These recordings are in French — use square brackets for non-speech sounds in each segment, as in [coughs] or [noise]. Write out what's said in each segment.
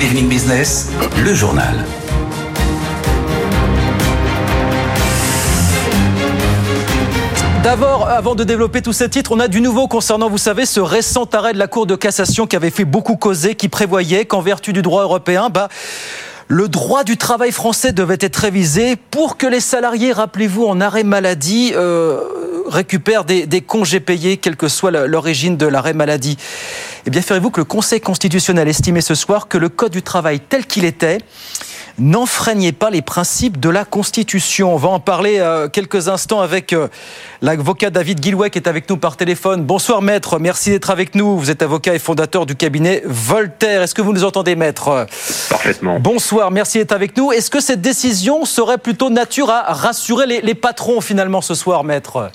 Business, le journal. D'abord, avant de développer tous ces titres, on a du nouveau concernant, vous savez, ce récent arrêt de la Cour de cassation qui avait fait beaucoup causer, qui prévoyait qu'en vertu du droit européen, bah, le droit du travail français devait être révisé pour que les salariés, rappelez-vous, en arrêt maladie, euh, récupèrent des, congés payés, quelle que soit l'origine de l'arrêt maladie. Eh bien, ferez-vous que le Conseil constitutionnel estimait ce soir que le Code du travail tel qu'il était n'enfreignez pas les principes de la Constitution. On va en parler euh, quelques instants avec euh, l'avocat David Guillouet qui est avec nous par téléphone. Bonsoir maître, merci d'être avec nous. Vous êtes avocat et fondateur du cabinet Voltaire. Est-ce que vous nous entendez maître? Parfaitement. Bonsoir, merci d'être avec nous. Est-ce que cette décision serait plutôt nature à rassurer les, les patrons finalement ce soir maître?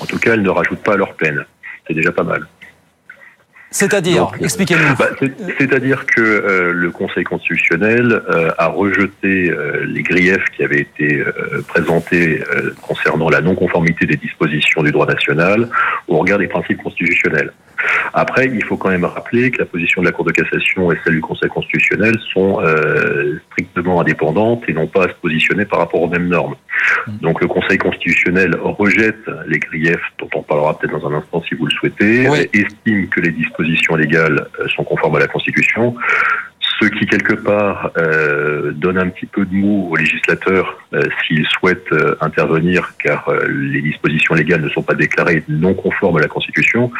En tout cas, elle ne rajoute pas à leur peine. C'est déjà pas mal. C'est-à-dire, expliquez-nous. Bah, C'est-à-dire que euh, le Conseil constitutionnel euh, a rejeté euh, les griefs qui avaient été euh, présentés euh, concernant la non-conformité des dispositions du droit national au regard des principes constitutionnels. Après, il faut quand même rappeler que la position de la Cour de cassation et celle du Conseil constitutionnel sont euh, strictement indépendantes et n'ont pas à se positionner par rapport aux mêmes normes. Donc le Conseil constitutionnel rejette les griefs, dont on parlera peut-être dans un instant si vous le souhaitez, Oui. estime que les dispositions légales euh, sont conformes à la Constitution, ce qui quelque part euh, donne un petit peu de mou aux législateurs euh, s'ils souhaitent euh, intervenir, car euh, les dispositions légales ne sont pas déclarées non conformes à la Constitution.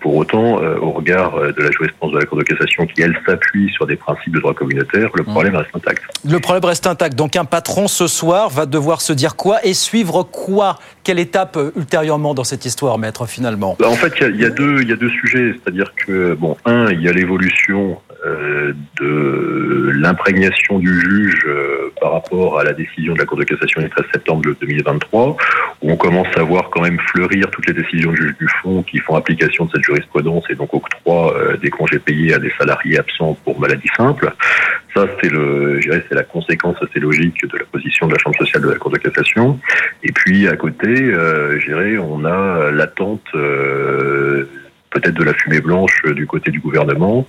Pour autant, au regard de la jurisprudence de la Cour de cassation, qui elle s'appuie sur des principes de droit communautaire, le problème reste intact. Le problème reste intact. Donc un patron ce soir va devoir se dire quoi et suivre quoi? Quelle étape ultérieurement dans cette histoire, maître, finalement? Bah, en fait, il y y, y a deux sujets, c'est-à-dire que bon, un, il y a l'évolution de l'imprégnation du juge euh, par rapport à la décision de la Cour de cassation du 13 septembre 2023, où on commence à voir quand même fleurir toutes les décisions du juge du fond qui font application de cette jurisprudence et donc octroient euh, des congés payés à des salariés absents pour maladie simple. Ça, c'est le, c'est la conséquence assez logique de la position de la Chambre sociale de la Cour de cassation. Et puis à côté, euh, on a l'attente euh, peut-être de la fumée blanche euh, du côté du gouvernement,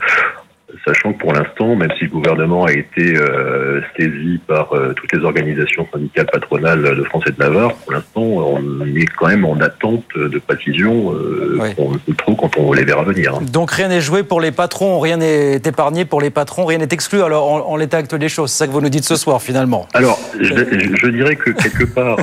sachant que pour l'instant, même si le gouvernement a été euh, saisi par euh, toutes les organisations syndicales patronales de France et de Navarre, pour l'instant, on est quand même en attente de précision euh, Oui. qu'on ne sait trop quand on les verra venir. hein. Donc rien n'est joué pour les patrons, rien n'est épargné pour les patrons, rien n'est exclu alors en, en l'état actuel des choses. C'est ça que vous nous dites ce soir finalement. Alors, je, dirais que quelque part,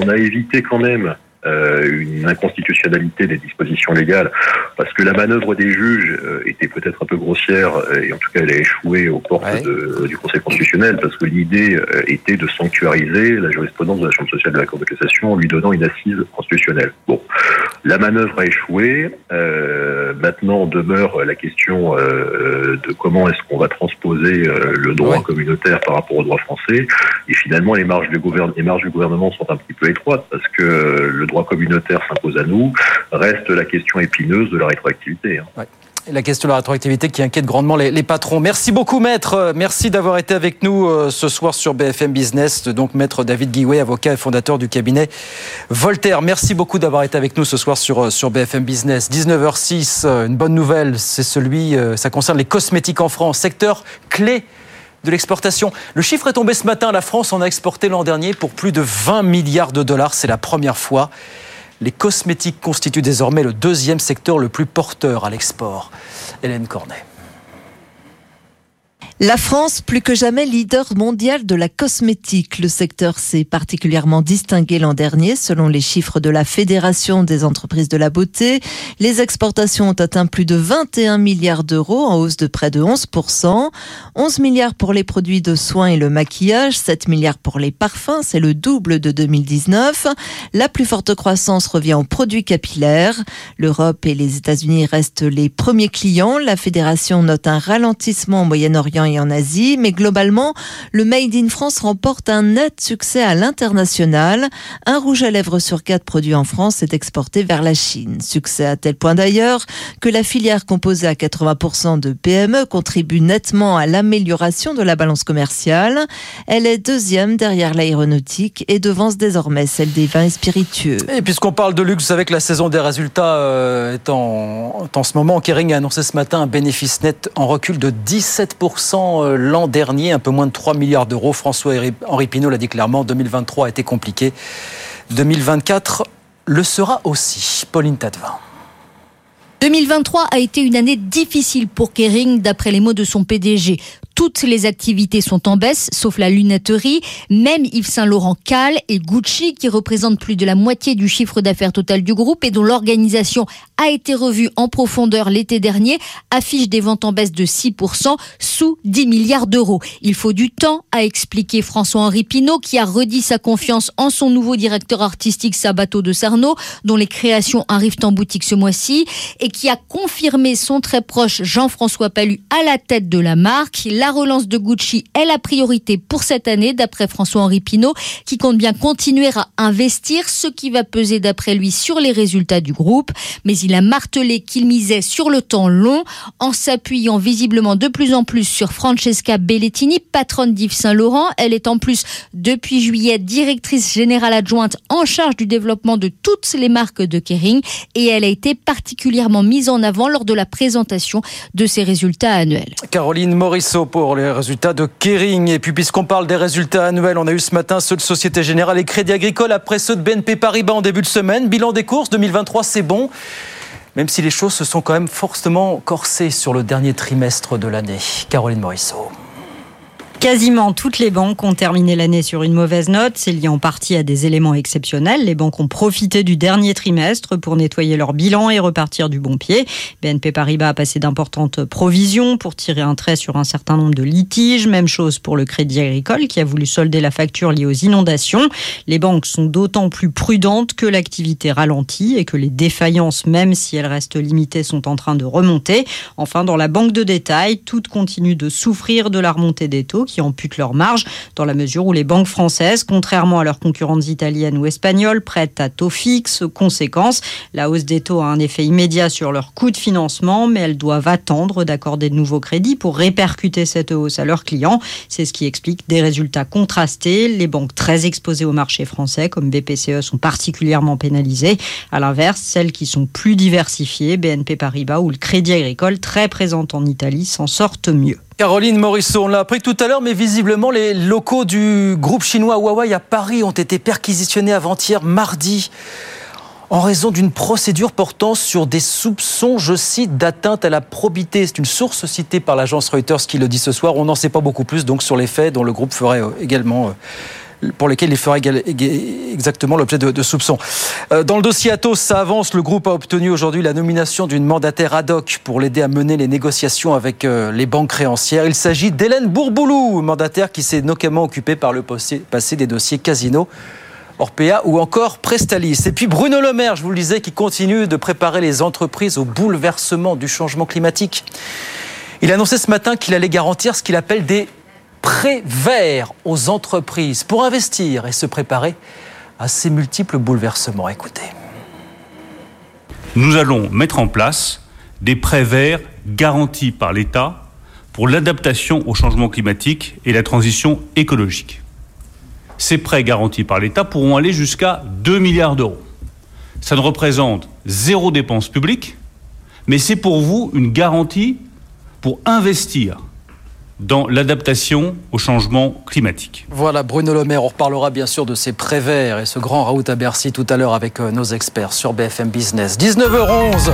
on a évité quand même une inconstitutionnalité des dispositions légales, parce que la manœuvre des juges euh, était peut-être un peu grossière, euh, et en tout cas elle a échoué aux portes Ouais. de- du Conseil constitutionnel, parce que l'idée euh, était de sanctuariser la jurisprudence de la Chambre sociale de la Cour de cassation en lui donnant une assise constitutionnelle. Bon, la manœuvre a échoué, euh, maintenant demeure la question euh, de comment est-ce qu'on va transposer euh, le droit Ouais. communautaire par rapport au droit français, et finalement, les marges, du gouverne- les marges du gouvernement sont un petit peu étroites parce que le droit communautaire s'impose à nous. Reste la question épineuse de la rétroactivité. hein. La question de la rétroactivité qui inquiète grandement les, patrons. Merci beaucoup maître, Euh, merci d'avoir été avec nous euh, ce soir sur BFM Business. Donc maître David Guillouet, avocat et fondateur du cabinet Voltaire. Merci beaucoup d'avoir été avec nous ce soir sur, euh, sur BFM Business. 19h06, euh, une bonne nouvelle, c'est celui, ça concerne les cosmétiques en France, secteur clé de l'exportation. Le chiffre est tombé ce matin. La France en a exporté l'an dernier pour plus de 20 milliards de dollars. C'est la première fois. Les cosmétiques constituent désormais le deuxième secteur le plus porteur à l'export. Hélène Cornet. La France, plus que jamais leader mondial de la cosmétique. Le secteur s'est particulièrement distingué l'an dernier selon les chiffres de la Fédération des entreprises de la beauté. Les exportations ont atteint plus de 21 milliards d'euros en hausse de près de 11%. 11 milliards pour les produits de soins et le maquillage, 7 milliards pour les parfums, c'est le double de 2019. La plus forte croissance revient aux produits capillaires. L'Europe et les États-Unis restent les premiers clients. La fédération note un ralentissement au Moyen-Orient et en Asie, mais globalement, le Made in France remporte un net succès à l'international. Un rouge à lèvres sur quatre produits en France est exporté vers la Chine. Succès à tel point d'ailleurs que la filière composée à 80% de PME contribue nettement à l'amélioration de la balance commerciale. Elle est deuxième derrière l'aéronautique et devance désormais celle des vins et spiritueux. Et puisqu'on parle de luxe, que la saison des résultats euh, est, en, est en ce moment. Kering a annoncé ce matin un bénéfice net en recul de 17% 6% l'an dernier, un peu moins de 3 milliards d'euros. François-Henri Pinault l'a dit clairement, 2023 a été compliqué. 2024 le sera aussi. Pauline Tadevin. 2023 a été une année difficile pour Kering, d'après les mots de son PDG. Toutes les activités sont en baisse, sauf la lunetterie. Même Yves Saint Laurent Cal et Gucci, qui représentent plus de la moitié du chiffre d'affaires total du groupe et dont l'organisation a été revue en profondeur l'été dernier, affichent des ventes en baisse de 6% sous 10 milliards d'euros. Il faut du temps, à expliquer François-Henri Pinault, qui a redit sa confiance en son nouveau directeur artistique Sabato de Sarno, dont les créations arrivent en boutique ce mois-ci, et qui a confirmé son très proche Jean-François Palu à la tête de la marque. Relance de Gucci est la priorité pour cette année, d'après François-Henri Pinault, qui compte bien continuer à investir, ce qui va peser d'après lui sur les résultats du groupe. Mais il a martelé qu'il misait sur le temps long, en s'appuyant visiblement de plus en plus sur Francesca Bellettini, patronne d'Yves Saint-Laurent. Elle est en plus, depuis juillet, directrice générale adjointe en charge du développement de toutes les marques de Kering et elle a été particulièrement mise en avant lors de la présentation de ses résultats annuels. Caroline Morisseau les résultats de Kering. Et puis, puisqu'on parle des résultats annuels, on a eu ce matin ceux de Société Générale et Crédit Agricole après ceux de BNP Paribas en début de semaine. Bilan des courses 2023, c'est bon même si les choses se sont quand même fortement corsées sur le dernier trimestre de l'année. Caroline Morisseau. Quasiment toutes les banques ont terminé l'année sur une mauvaise note. C'est lié en partie à des éléments exceptionnels. Les banques ont profité du dernier trimestre pour nettoyer leur bilan et repartir du bon pied. BNP Paribas a passé d'importantes provisions pour tirer un trait sur un certain nombre de litiges. Même chose pour le Crédit Agricole qui a voulu solder la facture liée aux inondations. Les banques sont d'autant plus prudentes que l'activité ralentit et que les défaillances, même si elles restent limitées, sont en train de remonter. Enfin, dans la banque de détail, toutes continuent de souffrir de la remontée des taux qui amputent leur marge, dans la mesure où les banques françaises, contrairement à leurs concurrentes italiennes ou espagnoles, prêtent à taux fixe. Conséquence, la hausse des taux a un effet immédiat sur leur coût de financement, mais elles doivent attendre d'accorder de nouveaux crédits pour répercuter cette hausse à leurs clients. C'est ce qui explique des résultats contrastés. Les banques très exposées au marché français, comme BPCE, sont particulièrement pénalisées. À l'inverse, celles qui sont plus diversifiées, BNP Paribas ou le Crédit Agricole, très présentes en Italie, s'en sortent mieux. Caroline Morisseau, on l'a appris tout à l'heure, mais visiblement les locaux du groupe chinois Huawei à Paris ont été perquisitionnés avant-hier mardi en raison d'une procédure portant sur des soupçons, je cite, d'atteinte à la probité. C'est une source citée par l'agence Reuters qui le dit ce soir. On n'en sait pas beaucoup plus donc sur les faits dont le groupe ferait euh, également euh, pour lesquels il fera exactement l'objet de, soupçons. Euh, dans le dossier Atos, ça avance. Le groupe a obtenu aujourd'hui la nomination d'une mandataire ad hoc pour l'aider à mener les négociations avec euh, les banques créancières. Il s'agit d'Hélène Bourboulou, mandataire qui s'est notamment occupée par le passé des dossiers Casino. Orpea ou encore Prestalis. Et puis Bruno Le Maire, je vous le disais, qui continue de préparer les entreprises au bouleversement du changement climatique. Il a annoncé ce matin qu'il allait garantir ce qu'il appelle des prêts verts aux entreprises pour investir et se préparer à ces multiples bouleversements. Écoutez. Nous allons mettre en place des prêts verts garantis par l'État pour l'adaptation au changement climatique et la transition écologique. Ces prêts garantis par l'État pourront aller jusqu'à 2 milliards d'euros. Ça ne représente zéro dépense publique, mais c'est pour vous une garantie pour investir dans l'adaptation au changement climatique. Voilà, Bruno Le Maire, on reparlera bien sûr de ces préverts et ce grand raout à Bercy tout à l'heure avec euh, nos experts sur BFM Business. 19h11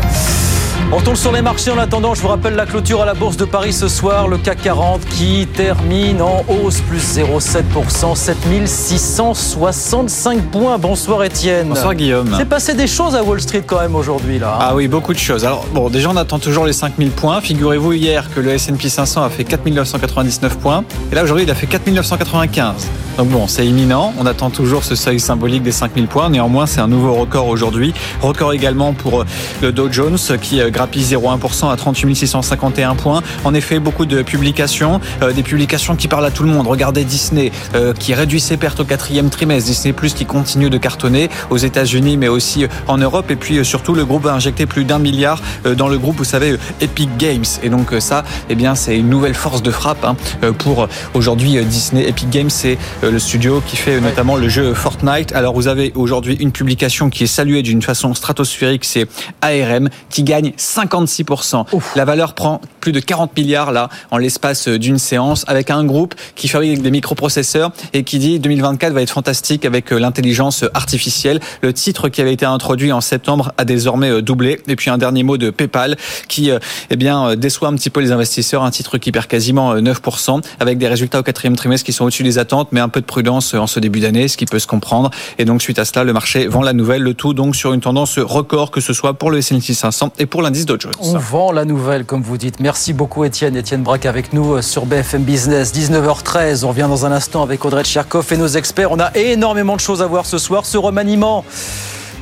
on retourne sur les marchés en attendant. Je vous rappelle la clôture à la Bourse de Paris ce soir. Le CAC 40 qui termine en hausse, plus 0,7%, 7665 points. Bonsoir Étienne. Bonsoir Guillaume. C'est passé des choses à Wall Street quand même aujourd'hui là. Hein. ah oui, beaucoup de choses. Alors bon, déjà on attend toujours les 5000 points. Figurez-vous hier que le S&P 500 a fait 4999 points. Et là aujourd'hui il a fait 4995. Donc bon, c'est imminent. On attend toujours ce seuil symbolique des 5000 points. Néanmoins, c'est un nouveau record aujourd'hui. Record également pour euh, le Dow Jones qui euh, grappille 0,1% à 38 651 points. En effet, beaucoup de publications, euh, des publications qui parlent à tout le monde. Regardez Disney qui réduit ses pertes au quatrième trimestre. Disney Plus qui continue de cartonner aux États-Unis, mais aussi en Europe. Et puis surtout, le groupe a injecté plus d'un milliard dans le groupe, vous savez, Epic Games. Et donc ça, eh bien, c'est une nouvelle force de frappe hein, pour aujourd'hui Disney. Epic Games, c'est le studio qui fait notamment le jeu Fortnite. Alors vous avez aujourd'hui une publication qui est saluée d'une façon stratosphérique, c'est ARM qui gagne 56%. La valeur prend plus de 40 milliards là en l'espace d'une séance avec un groupe qui fabrique des microprocesseurs et qui dit 2024 va être fantastique avec l'intelligence artificielle. Le titre qui avait été introduit en septembre a désormais doublé. Et puis un dernier mot de PayPal qui eh bien déçoit un petit peu les investisseurs, un titre qui perd quasiment 9% avec des résultats au quatrième trimestre qui sont au-dessus des attentes, mais un peu de prudence en ce début d'année, ce qui peut se comprendre. Et donc suite à cela, le marché vend la nouvelle, le tout donc sur une tendance record, que ce soit pour le S&P 500 et pour l'indice Dow Jones. On vend la nouvelle, comme vous dites. Merci beaucoup Étienne. Étienne Braque avec nous euh, sur BFM Business. 19h13, on revient dans un instant avec Audrey Tcherkov et nos experts. On a énormément de choses à voir ce soir. Ce remaniement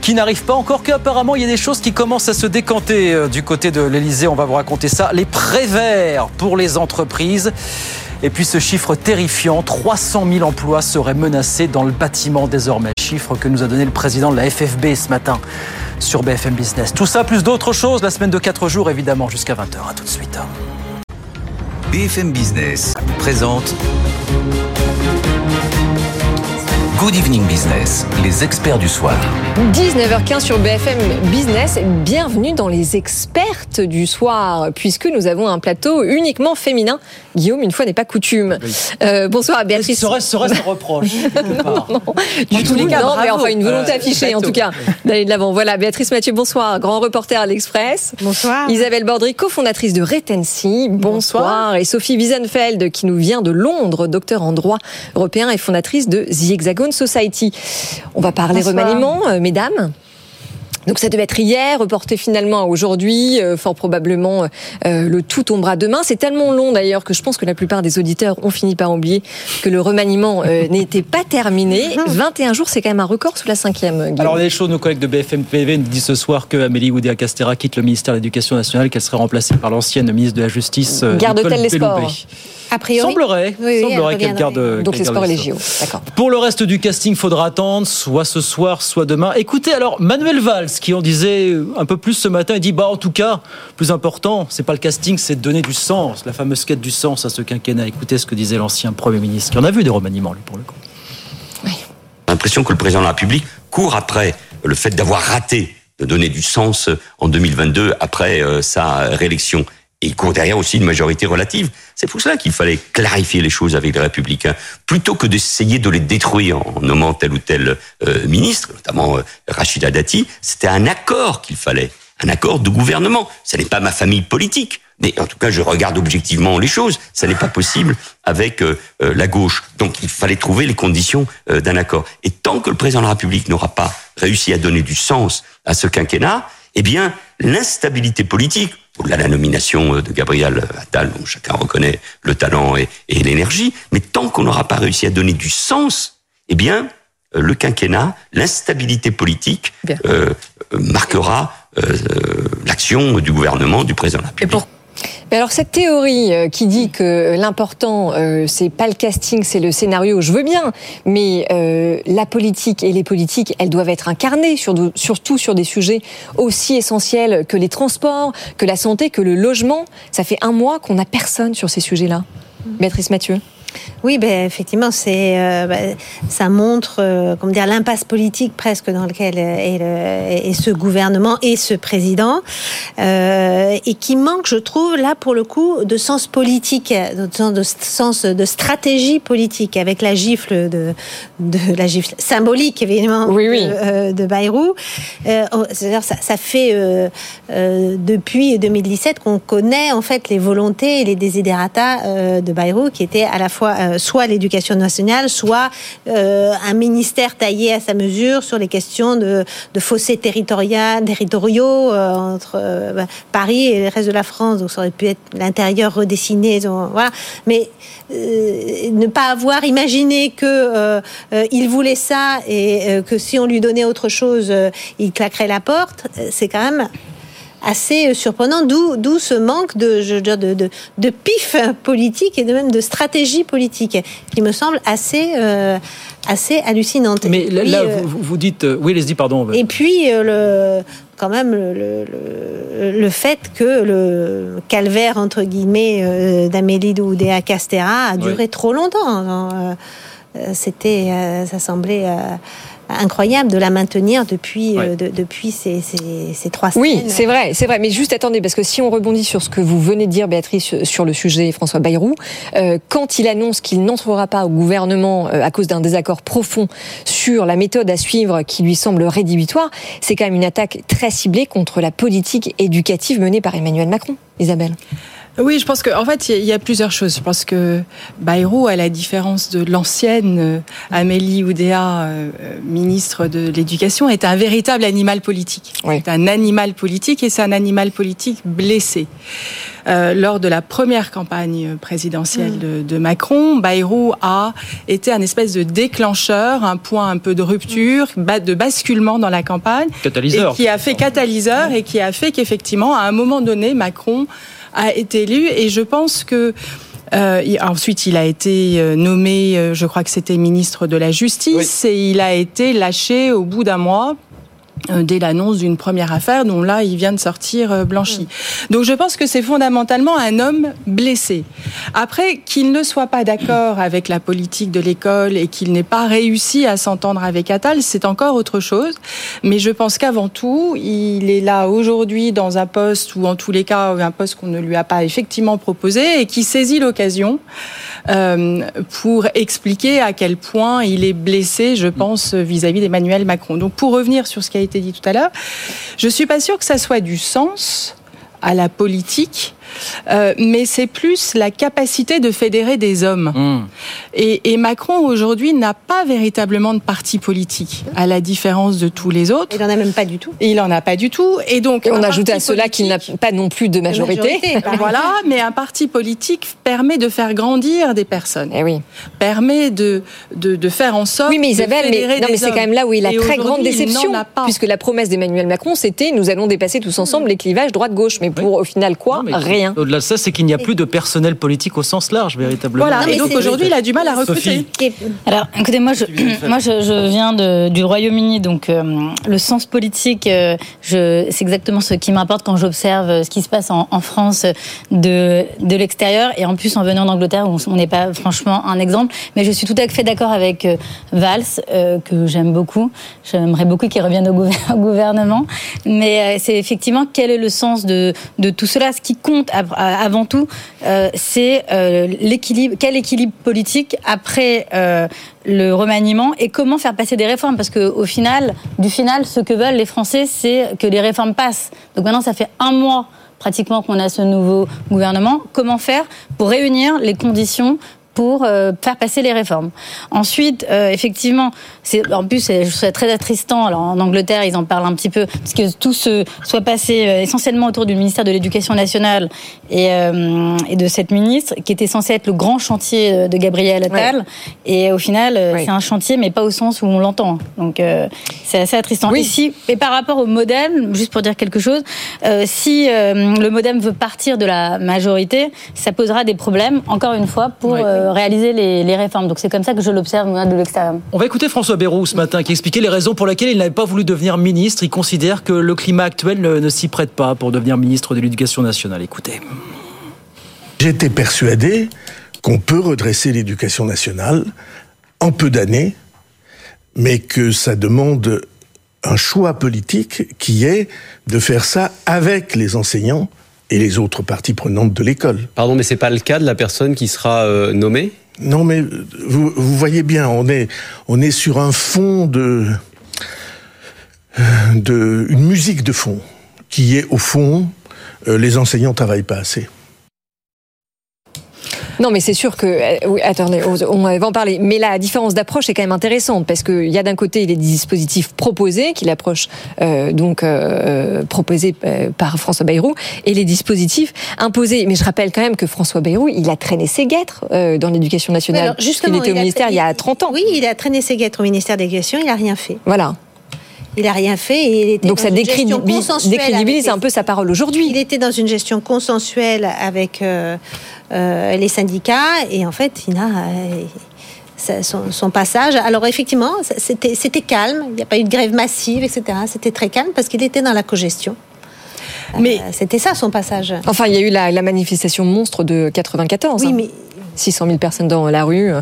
qui n'arrive pas encore qu'apparemment il y a des choses qui commencent à se décanter euh, du côté de l'Elysée. On va vous raconter ça. Les préverts pour les entreprises. Et puis ce chiffre terrifiant, 300 000 emplois seraient menacés dans le bâtiment désormais. Chiffre que nous a donné le président de la FFB ce matin sur BFM Business. Tout ça plus d'autres choses, la semaine de 4 jours évidemment jusqu'à 20h. À tout de suite. BFM Business présente Good Evening Business, les experts du soir. 19h15 sur BFM Business. Bienvenue dans les expertes du soir, puisque nous avons un plateau uniquement féminin. Guillaume, une fois n'est pas coutume. Euh, bonsoir Béatrice. Serait-ce serait un reproche [laughs] Non, non, du tout. Cas, non, mais enfin une volonté euh, affichée en tout cas d'aller de l'avant. Voilà, Béatrice Mathieu, bonsoir, grand reporter à l'Express. Bonsoir. Isabelle Bordry, cofondatrice de Retency. Bonsoir. bonsoir. Et Sophie Wiesenfeld, qui nous vient de Londres, docteur en droit européen et fondatrice de The Hexagon Society. On va parler remaniement, euh, mesdames. Donc ça devait être hier, reporté finalement à aujourd'hui, euh, fort probablement euh, le tout tombera demain. C'est tellement long d'ailleurs que je pense que la plupart des auditeurs ont fini par oublier que le remaniement [laughs] n'était pas terminé. 21 jours, c'est quand même un record sous la cinquième. Alors les choses, nos collègues de BFM TV nous disent ce soir que Amélie Oudéa-Castera quitte le ministère de l'Éducation nationale, qu'elle serait remplacée par l'ancienne ministre de la Justice, Garde-t-elle les sports a priori Semblerait, oui, semblerait qu'elle garde. Donc les sports et les JO, d'accord. Pour le reste du casting, faudra attendre, soit ce soir, soit demain. Écoutez, alors Manuel Valls, qui en disait un peu plus ce matin, il dit bah en tout cas, plus important, c'est pas le casting, c'est de donner du sens, la fameuse quête du sens à ce quinquennat. Écoutez ce que disait l'ancien Premier ministre, qui en a vu des remaniements, lui, pour le coup. Oui. L'impression que le président de la République court après le fait d'avoir raté de donner du sens en 2022 après euh, sa réélection et il court derrière aussi une majorité relative. C'est pour cela qu'il fallait clarifier les choses avec les républicains, plutôt que d'essayer de les détruire en nommant tel ou tel euh, ministre, notamment euh, Rachida Dati. C'était un accord qu'il fallait, un accord de gouvernement. Ce n'est pas ma famille politique. Mais en tout cas, je regarde objectivement les choses. Ça n'est pas possible avec euh, la gauche. Donc, il fallait trouver les conditions d'un accord. Et tant que le président de la République n'aura pas réussi à donner du sens à ce quinquennat, eh bien, l'instabilité politique, au-delà de la nomination euh, de Gabriel Attal, dont chacun reconnaît le talent et, l'énergie, mais tant qu'on n'aura pas réussi à donner du sens, eh bien, euh, le quinquennat, l'instabilité politique euh, marquera l'action du gouvernement, du président de la République. Mais alors cette théorie euh, qui dit que l'important euh, c'est pas le casting, c'est le scénario, je veux bien, mais euh, la politique et les politiques, elles doivent être incarnées, surtout sur des sujets aussi essentiels que les transports, que la santé, que le logement. Ça fait un mois qu'on n'a personne sur ces sujets-là. Béatrice Mathieu. Oui, ben effectivement, c'est euh, ben, ça montre euh, comment dire l'impasse politique presque dans lequel est, le, est, ce gouvernement et ce président euh, et qui manque, je trouve, là pour le coup, de sens politique, de sens de stratégie politique avec la gifle de, de la gifle symbolique évidemment oui, oui. De, de Bayrou. Oh, ça, ça, fait depuis 2017 qu'on connaît en fait les volontés et les désiderata de Bayrou qui étaient à la fois euh, soit l'éducation nationale, soit euh, un ministère taillé à sa mesure sur les questions de, fossés territoriaux, euh, entre bah, Paris et le reste de la France. Donc ça aurait pu être l'intérieur redessiné. voilà. Mais ne pas avoir imaginé que il voulait ça et que si on lui donnait autre chose, il claquerait la porte, c'est quand même assez euh, surprenant, d'où ce manque de, je de, de, de, pif politique et de même de stratégie politique, qui me semble assez, euh, assez hallucinante. Mais là, euh, vous, vous, dites... oui, les y pardon. Et puis, le, quand même, le, le, le, fait que le calvaire, entre guillemets, d'Amélie Oudéa Castera a duré trop longtemps. C'était... ça semblait incroyable de la maintenir depuis, euh, de, depuis ces, ces, ces, trois semaines. Oui, c'est vrai, c'est vrai. Mais juste attendez, parce que si on rebondit sur ce que vous venez de dire, Béatrice, sur le sujet François Bayrou, euh, quand il annonce qu'il n'entrera pas au gouvernement euh, à cause d'un désaccord profond sur la méthode à suivre qui lui semble rédhibitoire, c'est quand même une attaque très ciblée contre la politique éducative menée par Emmanuel Macron. Isabelle oui, je pense qu'en en fait, il y a plusieurs choses. Je pense que Bayrou, à la différence de l'ancienne euh, Amélie Oudéa, euh, ministre de l'Éducation, est un véritable animal politique. C'est un animal politique et c'est un animal politique blessé. Euh, lors de la première campagne présidentielle mm. de, Macron, Bayrou a été un espèce de déclencheur, un point un peu de rupture, de basculement dans la campagne. Catalyseur. Et qui a fait catalyseur et qui a fait qu'effectivement, à un moment donné, Macron a été élu et je pense que euh, ensuite, il a été euh, nommé, euh, je crois que c'était ministre de la Justice, et il a été lâché au bout d'un mois dès l'annonce d'une première affaire dont là il vient de sortir euh, blanchi. Donc je pense que c'est fondamentalement un homme blessé. Après qu'il ne soit pas d'accord avec la politique de l'école et qu'il n'ait pas réussi à s'entendre avec Attal, c'est encore autre chose, mais je pense qu'avant tout, il est là aujourd'hui dans un poste ou en tous les cas un poste qu'on ne lui a pas effectivement proposé et qui saisit l'occasion euh, pour expliquer à quel point il est blessé, je pense, vis-à-vis d'Emmanuel Macron. Donc pour revenir sur ce qui a été dit tout à l'heure, je suis pas sûre que ça soit du sens à la politique euh, mais c'est plus la capacité de fédérer des hommes. Hmm. Et, Macron aujourd'hui n'a pas véritablement de parti politique, à la différence de tous les autres. Il n'en a même pas du tout. il n'en a pas du tout. Et donc, on ajoute à cela qu'il n'a pas non plus de majorité. [laughs] voilà, mais un parti politique permet de faire grandir des personnes. Et eh oui. Permet de, de, faire en sorte. Oui, mais Isabelle, mais, non, mais c'est quand même là où il a très grande déception, puisque la promesse d'Emmanuel Macron, c'était nous allons dépasser tous ensemble les clivages droite-gauche. Mais pour au final quoi? Rien. Au-delà de ça, c'est qu'il n'y a plus de personnel politique au sens large, véritablement. Voilà, et donc aujourd'hui, il a du mal à recruter. Alors, écoutez, moi, je, moi, je, viens de, du Royaume-Uni, donc euh, le sens politique, euh, c'est exactement ce qui m'importe quand j'observe euh, ce qui se passe en, France de, de l'extérieur, et en plus en venant d'Angleterre, où on n'est pas franchement un exemple. Mais je suis tout à fait d'accord avec Valls, que j'aime beaucoup. J'aimerais beaucoup qu'il revienne au, [laughs] gouvernement. Mais c'est effectivement quel est le sens de, de tout cela? Ce qui compte avant tout, euh, c'est euh, l'équilibre, quel équilibre politique après euh, le remaniement et comment faire passer des réformes parce que au final, du final, ce que veulent les Français, c'est que les réformes passent. Donc maintenant, ça fait un mois pratiquement qu'on a ce nouveau gouvernement. Comment faire pour réunir les conditions pour euh, faire passer les réformes. Ensuite, euh, effectivement, c'est en plus c'est très attristant. Alors en Angleterre, ils en parlent un petit peu parce que tout se soit passé euh, essentiellement autour du ministère de l'Éducation nationale et, et, de cette ministre qui était censé être le grand chantier de Gabriel Attal. Et au final, c'est un chantier, mais pas au sens où on l'entend. Donc c'est assez attristant. Ici, et par rapport au modem, juste pour dire quelque chose, si le modem veut partir de la majorité, ça posera des problèmes. Encore une fois pour réaliser les, réformes. Donc c'est comme ça que je l'observe de l'extérieur. On va écouter François Bayrou ce matin qui expliquait les raisons pour lesquelles il n'avait pas voulu devenir ministre. Il considère que le climat actuel ne, s'y prête pas pour devenir ministre de l'Éducation nationale. Écoutez. J'étais persuadé qu'on peut redresser l'éducation nationale en peu d'années, mais que ça demande un choix politique qui est de faire ça avec les enseignants et les autres parties prenantes de l'école. Pardon, mais c'est pas le cas de la personne qui sera euh, nommée? Non, mais vous, voyez bien, on est, on est sur un fond de, de une musique de fond qui est au fond euh, les enseignants travaillent pas assez. Non, mais c'est sûr que. Euh, oui, attendez, on va en parler. Mais la différence d'approche est quand même intéressante parce qu'il y a d'un côté les dispositifs proposés, qui l'approche euh, donc euh, proposée par François Bayrou, et les dispositifs imposés. Mais je rappelle quand même que François Bayrou, il a traîné ses guêtres dans l'éducation nationale. il était au ministère il y a 30 ans. Oui, il a traîné ses guêtres au ministère de l'Éducation, il n'a rien fait. Voilà. Il n'a rien fait et il était Donc ça décrédibilise un peu sa parole aujourd'hui. Il était dans une gestion consensuelle avec euh, euh, les syndicats et en fait, il a euh, son, passage. Alors effectivement, c'était calme. Il n'y a pas eu de grève massive, etc. C'était très calme parce qu'il était dans la cogestion. Mais c'était ça son passage. Enfin, il y a eu la, manifestation monstre de 94. Oui, hein. mais 600 000 personnes dans la rue.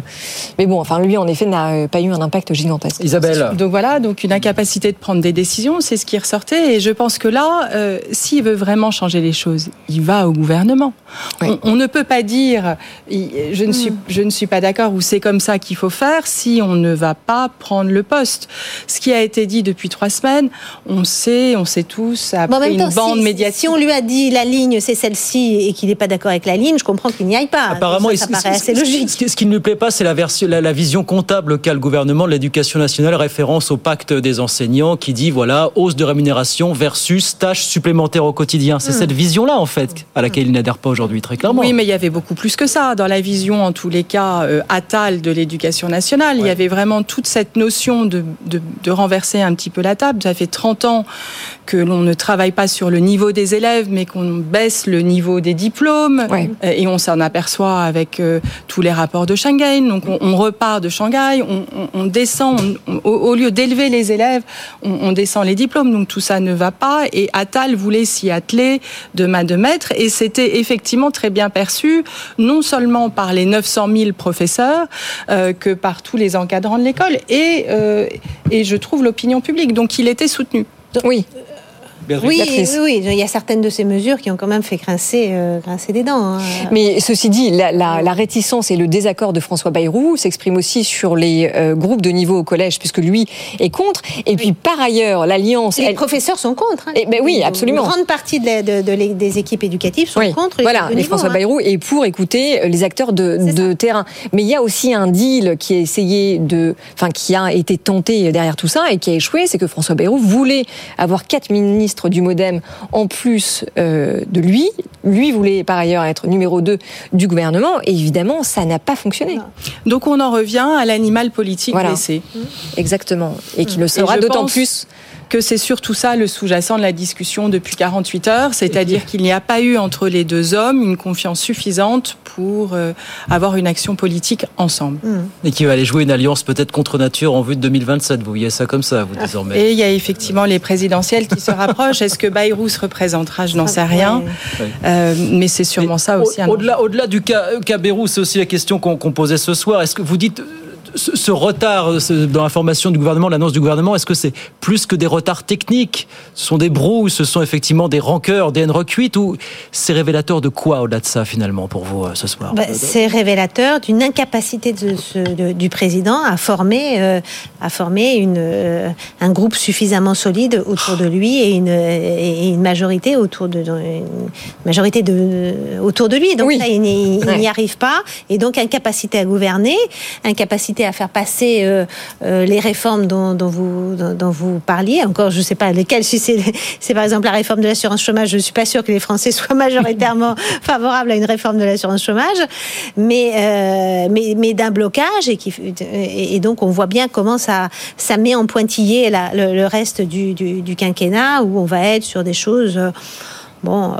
Mais bon, enfin, lui, en effet, n'a pas eu un impact gigantesque. Isabelle. Donc voilà, donc une incapacité de prendre des décisions, c'est ce qui ressortait. Et je pense que là, euh, s'il veut vraiment changer les choses, il va au gouvernement. On, on, ne peut pas dire, je ne suis, je ne suis pas d'accord ou c'est comme ça qu'il faut faire si on ne va pas prendre le poste. Ce qui a été dit depuis trois semaines, on sait, on sait tous, après une bande si, médiatique. Si on lui a dit la ligne c'est celle-ci et qu'il n'est pas d'accord avec la ligne, je comprends qu'il n'y aille pas. Apparemment, ça, ça paraît assez logique. Ce qui ne lui plaît pas, c'est la, version, la, la, vision comptable qu'a le gouvernement de l'éducation nationale, référence au pacte des enseignants qui dit voilà, hausse de rémunération versus tâches supplémentaires au quotidien. C'est mmh. cette vision-là, en fait, à laquelle il n'adhère pas aujourd'hui, très clairement. Oui, mais il y avait beaucoup plus que ça. Dans la vision, en tous les cas, euh, atale de l'éducation nationale, ouais. il y avait vraiment toute cette notion de, de, de, renverser un petit peu la table. Ça fait 30 ans que l'on ne travaille pas sur le niveau des élèves, mais qu'on baisse le niveau des diplômes. Ouais. Et on s'en aperçoit avec tous les rapports de Shanghai. Donc on, repart de Shanghai, on, descend, au, au, lieu d'élever les élèves, on, descend les diplômes. Donc tout ça ne va pas. Et Attal voulait s'y atteler de main de maître. Et c'était effectivement très bien perçu, non seulement par les 900 000 professeurs, euh, que par tous les encadrants de l'école. Et, euh, et je trouve l'opinion publique. Donc il était soutenu. Oui. Oui, oui, oui, il y a certaines de ces mesures qui ont quand même fait grincer, euh, grincer des dents. Hein. Mais ceci dit, la, la, la, réticence et le désaccord de François Bayrou s'expriment aussi sur les euh, groupes de niveau au collège, puisque lui est contre. Et puis par ailleurs, l'alliance. Les elle... professeurs sont contre. Hein. Et, ben oui, absolument. Une grande partie de, de, de, des équipes éducatives sont oui. contre. Voilà, et François hein. Bayrou est pour écouter les acteurs de, terrain. Mais il y a aussi un deal qui a essayé de, enfin qui a été tenté derrière tout ça et qui a échoué, c'est que François Bayrou voulait avoir quatre ministres du Modem en plus euh, de lui. Lui voulait par ailleurs être numéro 2 du gouvernement et évidemment ça n'a pas fonctionné. Donc on en revient à l'animal politique voilà. blessé. Exactement. Et qui le sera d'autant plus que c'est surtout ça le sous-jacent de la discussion depuis 48 heures, c'est-à-dire qu'il n'y a pas eu entre les deux hommes une confiance suffisante pour euh, avoir une action politique ensemble. Mmh. Et qui va aller jouer une alliance peut-être contre nature en vue de 2027. Vous voyez ça comme ça, vous désormais. Et il y a effectivement les présidentielles qui se rapprochent. Est-ce que Bayrou se représentera? Je n'en sais rien. Oui. Euh, mais c'est sûrement ça aussi. Au-delà, au-delà du cas, cas Bayrou, c'est aussi la question qu'on qu posait ce soir. Est-ce que vous dites ce, ce retard dans la formation du gouvernement, l'annonce du gouvernement, est-ce que c'est plus que des retards techniques? Ce sont des brouilles, ce sont effectivement des rancœurs, des haines recuites? Ou c'est révélateur de quoi au-delà de ça finalement pour vous ce soir? Bah, C'est révélateur d'une incapacité de ce, de, du président à former, euh, à former une, euh, un groupe suffisamment solide autour de lui et une, et une majorité autour de une majorité de autour de lui. Donc oui. ça, il n'y ouais. arrive pas et donc incapacité à gouverner, incapacité à faire passer euh, euh, les réformes dont, dont, vous, dont, dont, vous parliez. Encore, je ne sais pas lesquelles. Si [laughs] c'est par exemple la réforme de l'assurance chômage, je ne suis pas sûre que les Français soient [laughs] majoritairement [laughs] favorables à une réforme de l'assurance chômage, mais, euh, mais, mais d'un blocage. Et, qui, et, donc, on voit bien comment ça, ça met en pointillé la, le, le, reste du, du, du, quinquennat, où on va être sur des choses. Bon.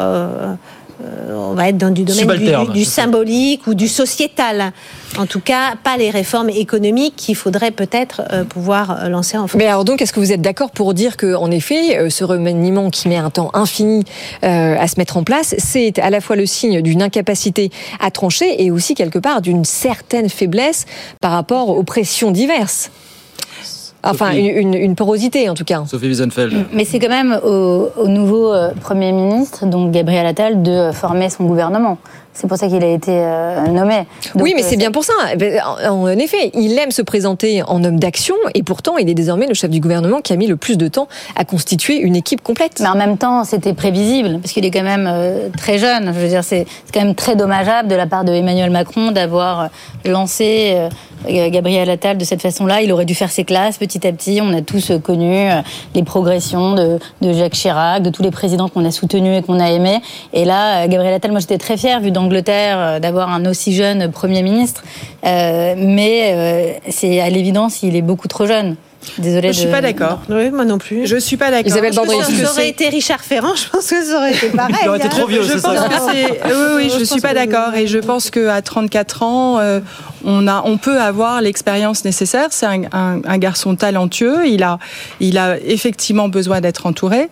Euh, on va être dans du domaine du, du symbolique ou du sociétal. En tout cas, pas les réformes économiques qu'il faudrait peut-être euh, pouvoir lancer en France. Mais alors donc, est-ce que vous êtes d'accord pour dire que, en effet, euh, ce remaniement qui met un temps infini euh, à se mettre en place, c'est à la fois le signe d'une incapacité à trancher et aussi quelque part d'une certaine faiblesse par rapport aux pressions diverses? Enfin, une, une, une, porosité en tout cas. Sophie Wiesenfeld. Mais c'est quand même au, au nouveau euh, Premier ministre, donc Gabriel Attal, de former son gouvernement. C'est pour ça qu'il a été euh, nommé. Donc, oui, mais c'est bien pour ça. En effet, il aime se présenter en homme d'action et pourtant, il est désormais le chef du gouvernement qui a mis le plus de temps à constituer une équipe complète. Mais en même temps, c'était prévisible parce qu'il est quand même euh, très jeune. Je veux dire, c'est quand même très dommageable de la part de Emmanuel Macron d'avoir lancé euh, Gabriel Attal de cette façon-là. Il aurait dû faire ses classes petit à petit. On a tous connu les progressions de, de Jacques Chirac, de tous les présidents qu'on a soutenus et qu'on a aimés. Et là, Gabriel Attal, moi, j'étais très fière vu d'Angleterre d'avoir un aussi jeune Premier ministre. Euh, mais euh, c'est à l'évidence, il est beaucoup trop jeune. Désolée. Je suis de... pas d'accord. Oui, moi non plus. Je suis pas d'accord. Isabelle. Si ça aurait été Richard Ferrand, je pense que ça aurait été pareil. Il aurait été trop vieux, je c'est pense ça. Que oui, oui, je, je suis pas d'accord. Et je pense qu'à 34 ans, euh, on, a, on peut avoir l'expérience nécessaire. C'est un, un, un, garçon talentueux. Il a, il a effectivement besoin d'être entouré.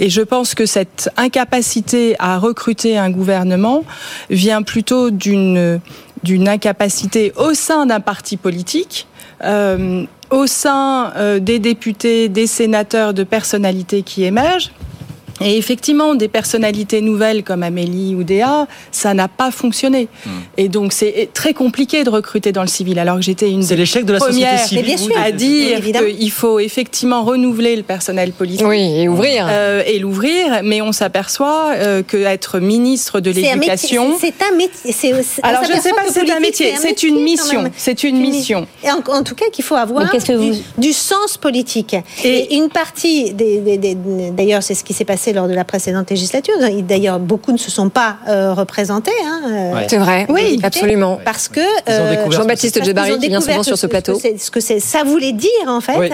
Et je pense que cette incapacité à recruter un gouvernement vient plutôt d'une d'une incapacité au sein d'un parti politique. Euh, au sein euh, des députés, des sénateurs, de personnalités qui émergent, et effectivement, des personnalités nouvelles comme Amélie ou Déa, ça n'a pas fonctionné. Hmm. Et donc, c'est très compliqué de recruter dans le civil. Alors que j'étais une C'est des l'échec de la société premières civile. bien sûr. à dire qu'il faut effectivement renouveler le personnel politique. Oui, et ouvrir. Euh, et l'ouvrir, mais on s'aperçoit euh, que être ministre de l'éducation. C'est un métier. c'est- c'est- on Alors je ne sais pas si c'est un métier, c'est une mission. C'est une mission. Et en, en tout cas, qu'il faut avoir Mais qu'est-ce que du, vous- du sens politique. Et- Et, une partie, des, des- des- d'ailleurs, c'est ce qui s'est passé lors de la précédente législature. D'ailleurs, beaucoup ne se sont pas euh, représentés. hein, euh, Ouais. C'est vrai, Oui, absolument. Parce que découvert Jean-Baptiste ont qui vient souvent sur que ce plateau. que c'est- ce que c'est- ça voulait dire en fait, Oui.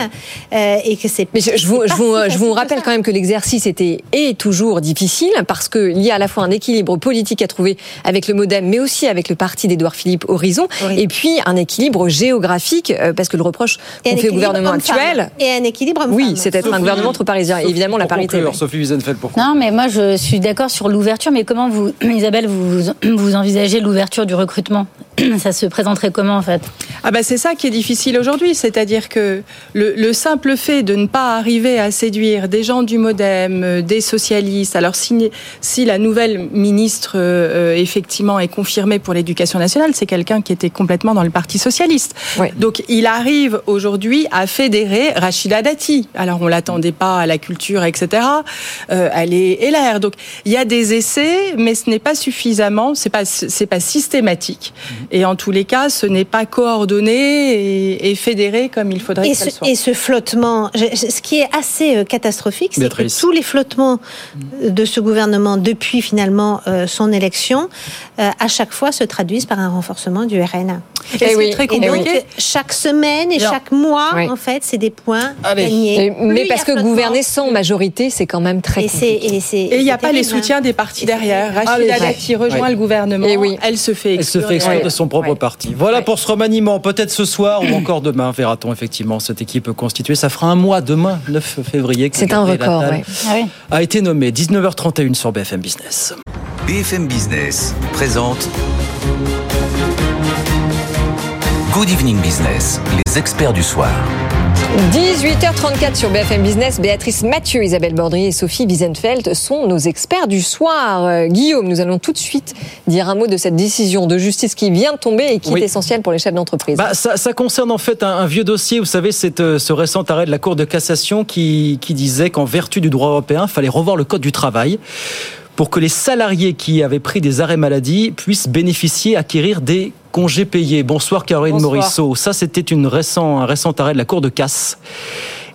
euh, et que c'est. Mais je, je vous, je je que rappelle quand même que l'exercice était et toujours difficile parce qu'il y a à la fois un équilibre politique à trouver avec le MoDem, mais aussi avec le parti d'Édouard Philippe Horizon, Oui. et puis un équilibre géographique euh, parce que le reproche qu'on fait au gouvernement actuel, Et un équilibre oui, c'est être un gouvernement trop parisien. Évidemment, la parité. Sophie Pour Non, mais moi je suis d'accord sur l'ouverture, mais comment vous, [clears throat] Isabelle, vous, vous envisagez l'ouverture du recrutement [clears throat] Ça se présenterait comment en fait? Ah bah c'est ça qui est difficile aujourd'hui, c'est-à-dire que le, le simple fait de ne pas arriver à séduire des gens du MoDem, euh, des socialistes. Alors si, si la nouvelle ministre euh, euh, effectivement est confirmée pour l'éducation nationale, c'est quelqu'un qui était complètement dans le Parti socialiste. Ouais. Donc il arrive aujourd'hui à fédérer Rachida Dati. Alors on l'attendait pas à la culture, etc. Euh, elle est LR. Donc il y a des essais, mais ce n'est pas suffisamment, c'est pas c'est pas systématique. Et en tous les cas, ce n'est pas coordonné et, et fédéré comme il faudrait Et que ce, soit. et ce flottement, ce qui est assez euh, catastrophique, c'est que tous les flottements de ce gouvernement depuis finalement euh, son élection, euh, à chaque fois se traduisent par un renforcement du RN. Et ce qui est très Et donc, compliqué, chaque semaine et chaque mois, oui. en fait, c'est des points Allez. gagnés. Mais parce que gouverner sans majorité, c'est quand même très et c'est compliqué. et c'est il n'y a c'est pas les hein. soutiens des partis derrière. Rachida Allez. Dati rejoint Ouais. le gouvernement. Et oui. Elle se fait Elle se exclure. fait exclure de son propre Ouais. parti. Voilà Ouais. pour ce remaniement. Peut-être ce soir ou [coughs] encore demain, verra-t-on effectivement cette équipe constituée. Ça fera un mois demain, 9 février. C'est un record. Ah oui. A été nommé 19h31 sur BFM Business. BFM Business présente Good Evening Business, les experts du soir. 18h34 sur BFM Business. Béatrice Mathieu, Isabelle Bordry et Sophie Wiesenfeld sont nos experts du soir. Euh, Guillaume, nous allons tout de suite dire un mot de cette décision de justice qui vient de tomber et qui Oui. est essentielle pour les chefs d'entreprise. Bah, ça, ça concerne en fait un, un vieux dossier. Vous savez, c'est euh, ce récent arrêt de la Cour de cassation qui, qui disait qu'en vertu du droit européen, il fallait revoir le code du travail pour que les salariés qui avaient pris des arrêts maladie puissent bénéficier, acquérir des congés payés. Bonsoir Caroline Bonsoir. Morisseau. Ça, c'était une récent, un récent arrêt de la Cour de casse.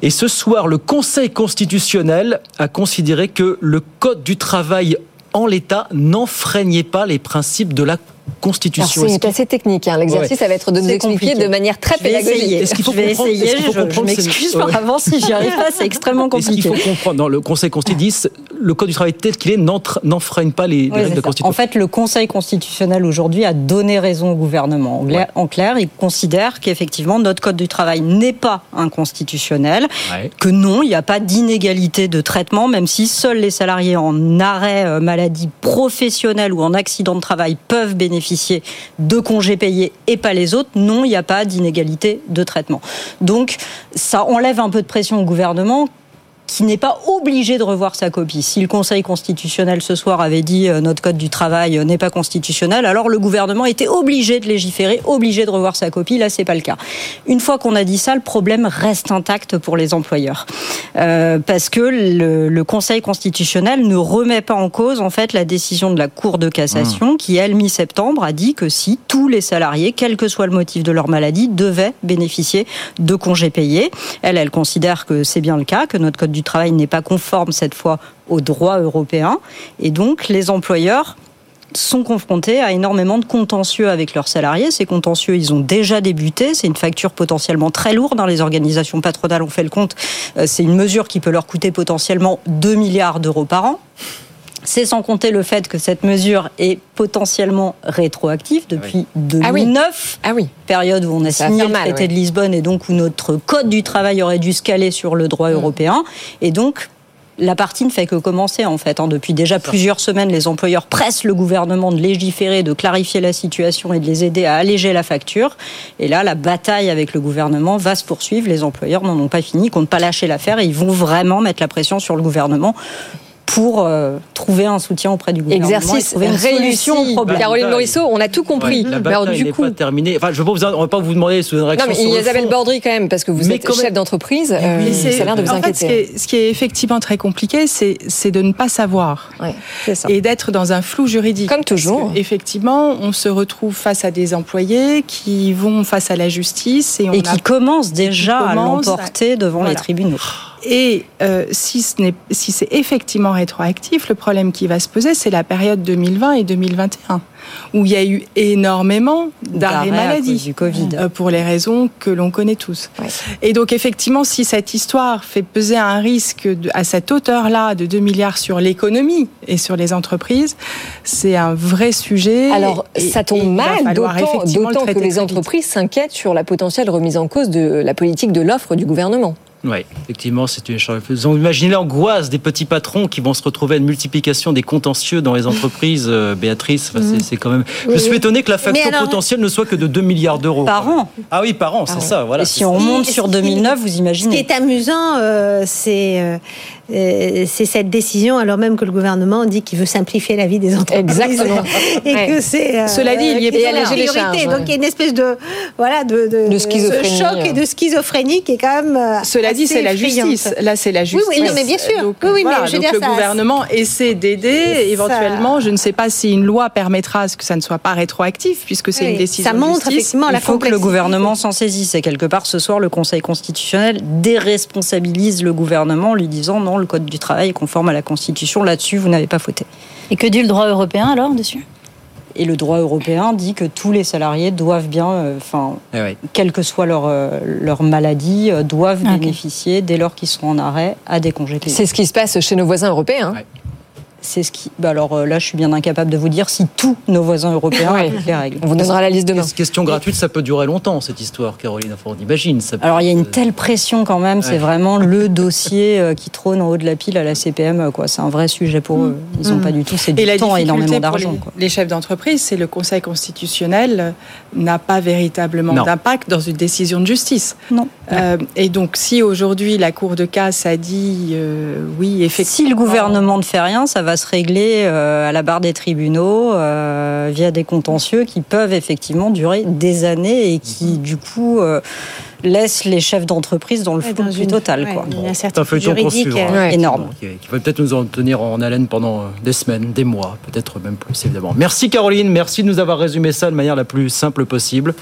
Et ce soir, le Conseil constitutionnel a considéré que le code du travail en l'état n'enfreignait pas les principes de la Constitution. c'est assez technique. hein. L'exercice, Ouais. ça va être de nous expliquer compliqué. de manière très pédagogique. Est-ce qu'il faut je vais comprendre- essayer. faut Je, comprendre, m'excuse [laughs] par avance si j'y arrive pas. C'est extrêmement Est-ce qu'il compliqué. faut comprendre dans le Conseil constitutionnel, le code du travail tel qu'il est n'enfreine pas les, règles de. Constitution En fait, le Conseil constitutionnel aujourd'hui a donné raison au gouvernement. En clair, en clair, il considère qu'effectivement notre code du travail n'est pas inconstitutionnel, Ouais. que non, il n'y a pas d'inégalité de traitement, même si seuls les salariés en arrêt euh, maladie professionnelle ou en accident de travail peuvent bénéficier de congés payés et pas les autres. Non, il n'y a pas d'inégalité de traitement. Donc, ça enlève un peu de pression au gouvernement qui n'est pas obligé de revoir sa copie. Si le Conseil constitutionnel ce soir avait dit euh, notre code du travail euh, n'est pas constitutionnel, alors le gouvernement était obligé de légiférer, obligé de revoir sa copie. Là, c'est pas le cas. Une fois qu'on a dit ça, le problème reste intact pour les employeurs, Euh, parce que le, le Conseil constitutionnel ne remet pas en cause en fait la décision de la Cour de cassation qui, elle, mi-septembre, a dit que si tous les salariés, quel que soit le motif de leur maladie, devaient bénéficier de congés payés. Elle, elle considère que c'est bien le cas, que notre code du travail n'est pas conforme cette fois au droit européen, et donc les employeurs sont confrontés à énormément de contentieux avec leurs salariés. Ces contentieux, ils ont déjà débuté. C'est une facture potentiellement très lourde. Dans les organisations patronales, on fait le compte. Euh, C'est une mesure qui peut leur coûter potentiellement 2 milliards d'euros par an. C'est sans compter le fait que cette mesure est potentiellement rétroactive depuis 2009, Ah oui. période où on a Ça signé le traité de Lisbonne et donc où notre code du travail aurait dû se caler sur le droit Mm. européen. Et donc, la partie ne fait que commencer en fait. Hein. Depuis déjà plusieurs semaines, les employeurs pressent le gouvernement de légiférer, de clarifier la situation et de les aider à alléger la facture. Et là, la bataille avec le gouvernement va se poursuivre. Les employeurs n'en ont pas fini, comptent pas lâcher l'affaire et ils vont vraiment mettre la pression sur le gouvernement pour euh, trouver un soutien auprès du gouvernement. Exercice, trouver une solution au problème. Caroline Morisseau, on a tout compris. Ouais, la bataille Alors, du n'est coup, pas terminée. Enfin, je ne vais pas vous demander sous une réaction non, mais Isabelle. Bordry quand même, parce que vous Mais êtes chef d'entreprise, euh, c'est- ça a l'air de vous en fait, ce qui, inquiéter. est, ce qui est effectivement très compliqué, c'est de ne pas savoir ça. et d'être dans un flou juridique. Comme toujours. Parce que, effectivement, on se retrouve face à des employés qui vont face à la justice et, on Et a- qui commencent déjà à commencent l'emporter devant Voilà. les tribunaux. Et euh, si ce n'est si c'est effectivement rétroactif, le problème qui va se poser, c'est la période 2020 et 2021, où il y a eu énormément d'arrêts maladie euh, pour les raisons que l'on connaît tous. Et donc effectivement, si cette histoire fait peser un risque de- à cette hauteur-là de 2 milliards sur l'économie et sur les entreprises, c'est un vrai sujet. Alors, Et- ça tombe mal, d'autant que les entreprises s'inquiètent sur la potentielle remise en cause de la politique de l'offre du gouvernement. Oui, effectivement, c'est une charge. Donc, imaginez l'angoisse des petits patrons qui vont se retrouver à une multiplication des contentieux dans les entreprises. euh, Béatrice, enfin, c'est- c'est quand même. Je suis étonné que la facture alors- potentielle ne soit que de 2 milliards d'euros. Par an. Ah oui, par an, c'est ça. Voilà. Et si on monte sur 2009, vous Ce qui imaginez. est amusant, euh, c'est euh, c'est cette décision, alors même que le gouvernement dit qu'il veut simplifier la vie des entreprises. Exactement. [laughs] Et Ouais. que c'est. euh, Cela dit, il y c'est la priorité. charges, Donc il y a une espèce de. Voilà, de. De, De schizophrénie, choc et euh. de schizophrénie qui est quand même. euh, Cela dit, c'est la justice. Là, c'est la Oui, justice. oui, non, mais bien sûr. Donc, Oui, oui, mais voilà, je veux donc dire, le ça- gouvernement essaie d'aider. Ça- Éventuellement, je ne sais pas si une loi permettra à ce que ça ne soit pas rétroactif, puisque c'est Oui, une décision ça montre de justice. effectivement la Il faut que le gouvernement s'en saisisse. Et quelque part, ce soir, le Conseil constitutionnel déresponsabilise le gouvernement en lui disant non, le Code du travail est conforme à la Constitution. Là-dessus, vous n'avez pas fauté. Et que dit le droit européen alors dessus? Et le droit européen dit que tous les salariés doivent bien, euh, enfin, Eh oui. quelle que soit leur, euh, leur maladie, euh, doivent Ok. bénéficier, dès lors qu'ils seront en arrêt, à des congés payés. C'est ce qui se passe chez nos voisins européens. Ouais. C'est ce qui. Bah alors euh, là, je suis bien incapable de vous dire si tous nos voisins européens Ouais. appliquent les règles. On vous donnera la liste demain. Question gratuite, ça peut durer longtemps cette histoire, Caroline. Enfin, on imagine. Ça peut- Alors il y a une telle pression quand même, c'est vraiment le dossier euh, qui trône en haut de la pile à la CPM. euh, Quoi, c'est un vrai sujet pour eux. Ils n'ont Mm. pas du tout, c'est Et la du temps et énormément d'argent. les, chefs d'entreprise, c'est le Conseil constitutionnel n'a pas véritablement Non. d'impact dans une décision de justice. Non. Euh, et donc, si aujourd'hui la Cour de casse a dit euh, oui, effectivement, Si le gouvernement ne fait rien, ça va se régler euh, à la barre des tribunaux euh, via des contentieux qui peuvent effectivement durer des années et qui du coup laissent les chefs d'entreprise dans le flou une- total. ouais, quoi. une C'est un feuilleton qu'on juridique. suivra. euh, Ouais. Énorme. Qui va peut-être nous en tenir en haleine pendant euh, des semaines, des mois, peut-être même plus évidemment. Merci Caroline, merci de nous avoir résumé ça de manière la plus simple possible.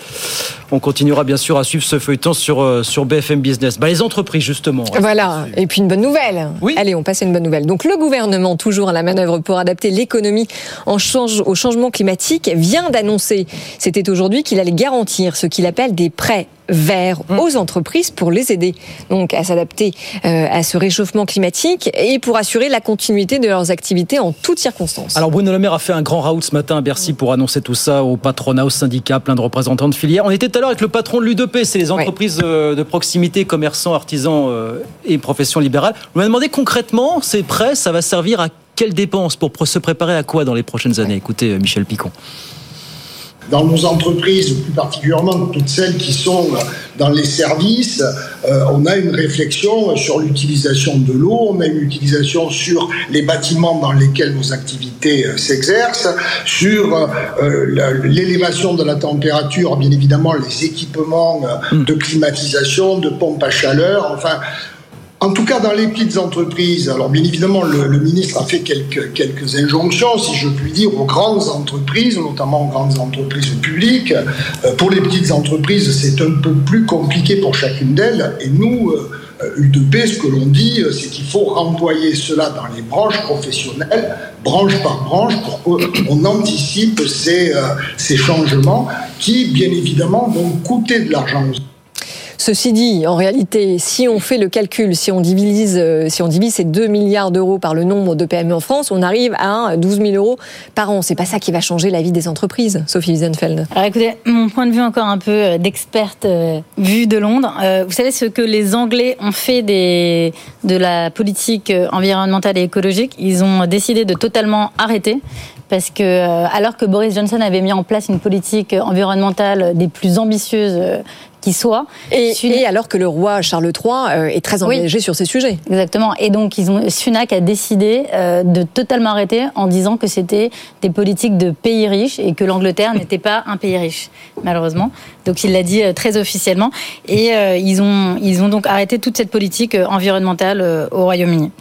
On continuera bien sûr à suivre ce feuilleton sur, euh, sur BFM Business. Bah, les entreprises justement. Voilà, et puis une bonne nouvelle. Oui. Allez, on passe à une bonne nouvelle. Donc le gouvernement, toujours à la manœuvre pour adapter l'économie en change, au changement climatique, vient d'annoncer, c'était aujourd'hui, qu'il allait garantir ce qu'il appelle des prêts verts aux entreprises pour les aider donc à s'adapter euh, à ce réchauffement climatique et pour assurer la continuité de leurs activités en toutes circonstances. Alors Bruno Le Maire a fait un grand raout ce matin à Bercy pour annoncer tout ça au patronat, au syndicat, plein de représentants de filières. On était tout à l'heure avec le patron de l'UDP, c'est les entreprises euh, de proximité, commerçants, artisans euh, et professions libérales. On m'a demandé concrètement, ces prêts, ça va servir à quelles dépenses pour se préparer à quoi dans les prochaines années? Écoutez Michel Picon. Dans nos entreprises, plus particulièrement toutes celles qui sont dans les services, euh, on a une réflexion sur l'utilisation de l'eau, on a une utilisation sur les bâtiments dans lesquels nos activités euh, s'exercent, sur euh, l'élévation de la température, bien évidemment les équipements euh, de climatisation, de pompes à chaleur, enfin en tout cas, dans les petites entreprises, alors bien évidemment, le, ministre a fait quelques, injonctions, si je puis dire, aux grandes entreprises, notamment aux grandes entreprises publiques. Euh, pour les petites entreprises, c'est un peu plus compliqué pour chacune d'elles. Et nous, euh, UDP, ce que l'on dit, euh, c'est qu'il faut renvoyer cela dans les branches professionnelles, branche par branche, pour qu'on anticipe ces, euh, ces changements qui, bien évidemment, vont coûter de l'argent aux Ceci dit, en réalité, si on fait le calcul, si on divise, euh, si on divise ces 2 milliards d'euros par le nombre de PME en France, on arrive à 12 000 euros par an. C'est pas ça qui va changer la vie des entreprises, Sophie Wiesenfeld. Alors écoutez, mon point de vue encore un peu euh, d'experte euh, vue de Londres. Vous savez ce que les Anglais ont fait de la politique environnementale et écologique? Ils ont décidé de totalement arrêter parce que alors que Boris Johnson avait mis en place une politique environnementale des plus ambitieuses qui soit, Et, et alors que le roi Charles III euh, est très Oui. engagé sur ces sujets. Exactement. Et donc, ils ont, Sunak a décidé euh, de totalement arrêter en disant que c'était des politiques de pays riches et que l'Angleterre n'était pas un pays riche, malheureusement. Donc, il l'a dit euh, très officiellement. Et ils, ont, ils ont donc arrêté toute cette politique environnementale au Royaume-Uni.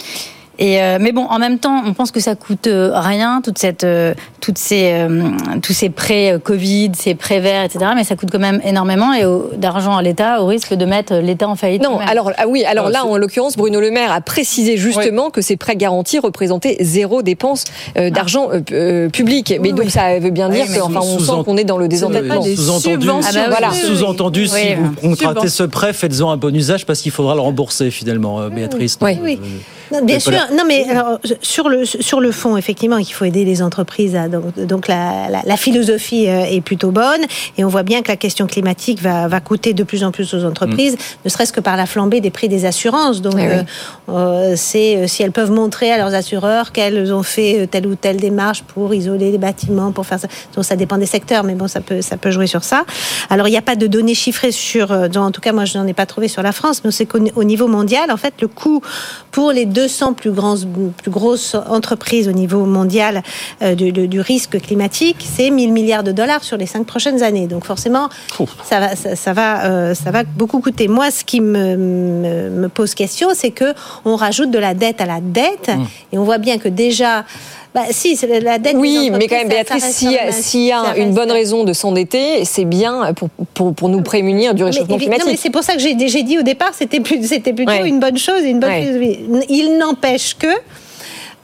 Et euh, mais bon, en même temps, on pense que ça coûte euh, rien, toute cette, euh, toutes ces, euh, tous ces prêts Covid, ces prêts verts, etc. Mais ça coûte quand même énormément et d'argent à l'État, au risque de mettre l'État en faillite. Non, alors ah oui, alors Ah, là, en l'occurrence, Bruno Le Maire a précisé justement que ces prêts garantis représentaient zéro dépense euh, d'argent euh, euh, public. Mais donc ça veut bien dire qu'enfin, on sent qu'on est dans le désendettement. Sous-entendu, Ah bah oui. voilà. sous-entendu, si Oui. vous contractez ce prêt, faites-en un bon usage parce qu'il faudra le rembourser finalement, euh, Béatrice. Oui, Donc, oui. Non, bien sûr. Non, mais alors, sur le sur le fond, effectivement, il faut aider les entreprises. À, donc, donc la, la, la philosophie euh, est plutôt bonne, et on voit bien que la question climatique va, va coûter de plus en plus aux entreprises, ne serait-ce que par la flambée des prix des assurances. Donc, Oui, oui. euh, euh, c'est si elles peuvent montrer à leurs assureurs qu'elles ont fait telle ou telle démarche pour isoler les bâtiments, pour faire ça. Donc, ça dépend des secteurs, mais bon, ça peut ça peut jouer sur ça. Alors, il n'y a pas de données chiffrées sur. En tout cas, moi, je n'en ai pas trouvé sur la France, mais c'est qu'au au niveau mondial, en fait, le coût pour les 200 plus, grands, plus grosses entreprises au niveau mondial euh, du, risque climatique, c'est 1000 milliards de dollars sur les cinq prochaines années. Donc forcément, ça va, ça, ça va, euh, ça va beaucoup coûter. Moi, ce qui me, me, me pose question, c'est que on rajoute de la dette à la dette, et on voit bien que déjà. Bah, si, c'est la dette. des Oui, mais quand même, Béatrice, s'il y a- une bonne raison de s'endetter, c'est bien pour, pour, pour nous prémunir du réchauffement mais, évi- non, mais climatique. c'est pour ça que j'ai dit au départ, c'était plutôt Ouais. une bonne chose et une bonne Ouais. philosophie. Il n'empêche que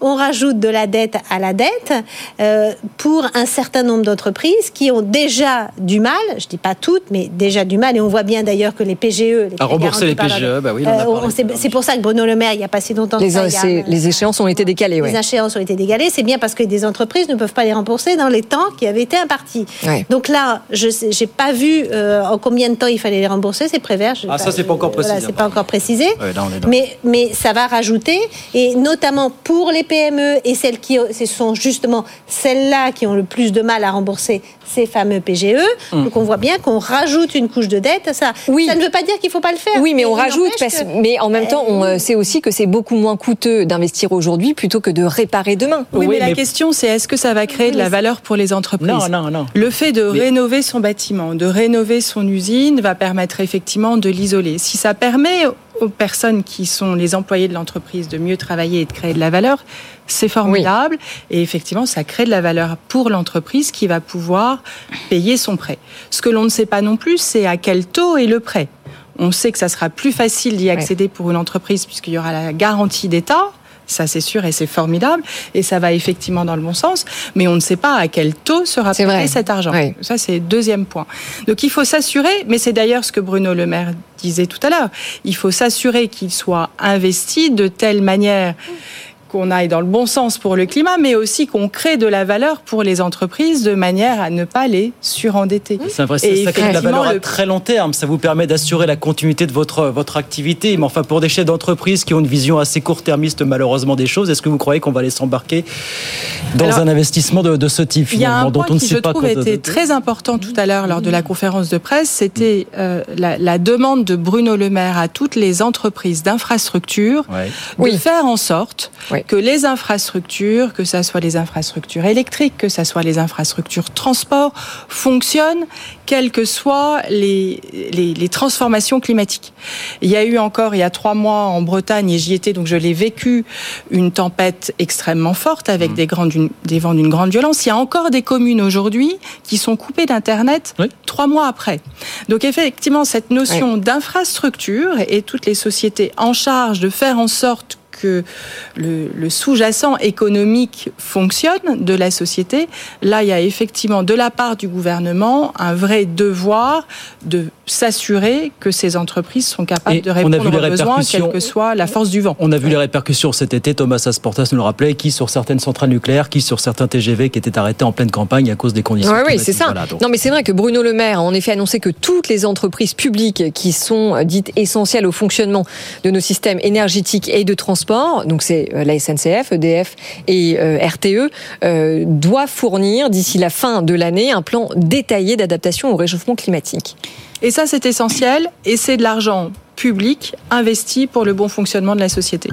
on rajoute de la dette à la dette euh, pour un certain nombre d'entreprises qui ont déjà du mal, je dis pas toutes, mais déjà du mal, et on voit bien d'ailleurs que les PGE, les À rembourser les PGE, bah oui, Euh, c'est c'est pour ça que Bruno Le Maire, il n'y a pas si longtemps que Les, ça, a c'est- les échéances ont été décalées, ouais. les échéances ont été dégalées, c'est bien parce que des entreprises ne peuvent pas les rembourser dans les temps qui avaient été impartis. Ouais. Donc là, je n'ai pas vu euh, en combien de temps il fallait les rembourser, ces prévers. Je- Ah, ça, c'est pas encore voilà, précisé. c'est pas encore précisé. Ouais, là, on est dans- Mais, mais ça va rajouter, et notamment pour les PME et celles qui ce sont justement celles-là qui ont le plus de mal à rembourser ces fameux PGE. Hum. Donc on voit bien qu'on rajoute une couche de dette. Ça, ça ne veut pas dire qu'il faut pas le faire. Oui, mais on rajoute, n'empêche parce, que- mais en même temps, on euh, sait aussi que c'est beaucoup moins coûteux d'investir aujourd'hui plutôt que de réparer demain. Oui, mais la question, c'est est-ce que ça va créer de la valeur pour les entreprises? Non, non, non. Le fait de rénover son bâtiment, de rénover son usine, va permettre effectivement de l'isoler. Si ça permet aux personnes qui sont les employés de l'entreprise de mieux travailler et de créer de la valeur, c'est formidable. Et effectivement, ça crée de la valeur pour l'entreprise qui va pouvoir payer son prêt. Ce que l'on ne sait pas non plus, c'est à quel taux est le prêt. On sait que ça sera plus facile d'y accéder pour une entreprise puisqu'il y aura la garantie d'État. Ça, c'est sûr et c'est formidable. Et ça va effectivement dans le bon sens. Mais on ne sait pas à quel taux sera prêté cet argent. Oui. Ça, c'est deuxième point. Donc, il faut s'assurer, mais c'est d'ailleurs ce que Bruno Le Maire disait tout à l'heure, il faut s'assurer qu'il soit investi de telle manière qu'on aille dans le bon sens pour le climat, mais aussi qu'on crée de la valeur pour les entreprises de manière à ne pas les surendetter. C'est vrai, ça crée de la valeur à très long terme. Ça vous permet d'assurer la continuité de votre, votre activité. Mais enfin, pour des chefs d'entreprise qui ont une vision assez court-termiste, malheureusement, des choses, est-ce que vous croyez qu'on va les s'embarquer dans Alors, un investissement de, de ce type, Il y a finalement, un dont point on ne qui, sait je pas trouve, était très important tout à l'heure lors de la conférence de presse, c'était euh, la, la demande de Bruno Le Maire à toutes les entreprises d'infrastructure Ouais. de faire en sorte que les infrastructures, que ce soit les infrastructures électriques, que ce soit les infrastructures transport, fonctionnent, quelles que soient les, les, les transformations climatiques. Il y a eu encore, il y a trois mois en Bretagne, et j'y étais, donc je l'ai vécu, une tempête extrêmement forte avec des, grandes, des vents d'une grande violence. Il y a encore des communes aujourd'hui qui sont coupées d'Internet trois mois après. Donc effectivement, cette notion d'infrastructure et toutes les sociétés en charge de faire en sorte que le, le sous-jacent économique fonctionne de la société, là, il y a effectivement de la part du gouvernement un vrai devoir de s'assurer que ces entreprises sont capables Et de on a répondre vu les aux besoins, répercussions. quelle que soit la force du vent. On a vu les répercussions cet été, Thomas Asportas nous le rappelait, qui sur certaines centrales nucléaires, qui sur certains TGV qui étaient arrêtés en pleine campagne à cause des conditions Oui, oui, c'est ça. Voilà, non, mais c'est vrai que Bruno Le Maire a en effet annoncé que toutes les entreprises publiques qui sont euh, dites essentielles au fonctionnement de nos systèmes énergétiques et de transport, donc c'est euh, la SNCF, EDF et euh, RTE, euh, doivent fournir d'ici la fin de l'année un plan détaillé d'adaptation au réchauffement climatique. Et ça, c'est essentiel, et c'est de l'argent public investi pour le bon fonctionnement de la société.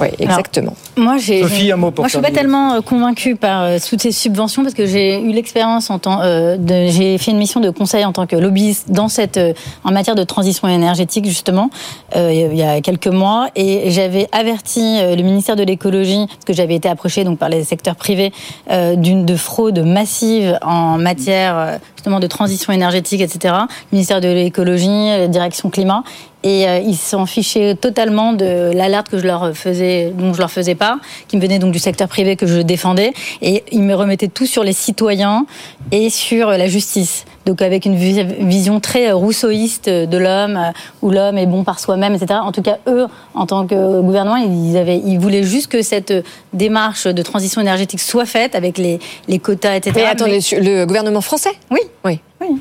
Oui, exactement. Moi, j'ai. Sophie, un mot pour Moi, je suis pas tellement euh, convaincue par euh, toutes ces subventions parce que j'ai eu l'expérience en tant. euh, de- j'ai fait une mission de conseil en tant que lobbyiste dans cette euh, en matière de transition énergétique justement euh, il y a quelques mois et j'avais averti euh, le ministère de l'écologie parce que j'avais été approchée donc par les secteurs privés euh, d'une de fraude massive en matière euh, justement de transition énergétique, etc. Ministère de l'écologie, la direction climat. Et euh, ils s'en fichaient totalement de l'alerte que je leur faisais, dont je leur faisais pas, qui me venait donc du secteur privé que je défendais. Et ils me remettaient tout sur les citoyens et sur la justice. Donc avec une vi- vision très rousseauiste de l'homme, euh, où l'homme est bon par soi-même, etc. En tout cas, eux, en tant que gouvernement, ils, avaient, ils voulaient juste que cette démarche de transition énergétique soit faite avec les, les quotas, etc. Mais attendez, le gouvernement français? Oui. Oui. Oui.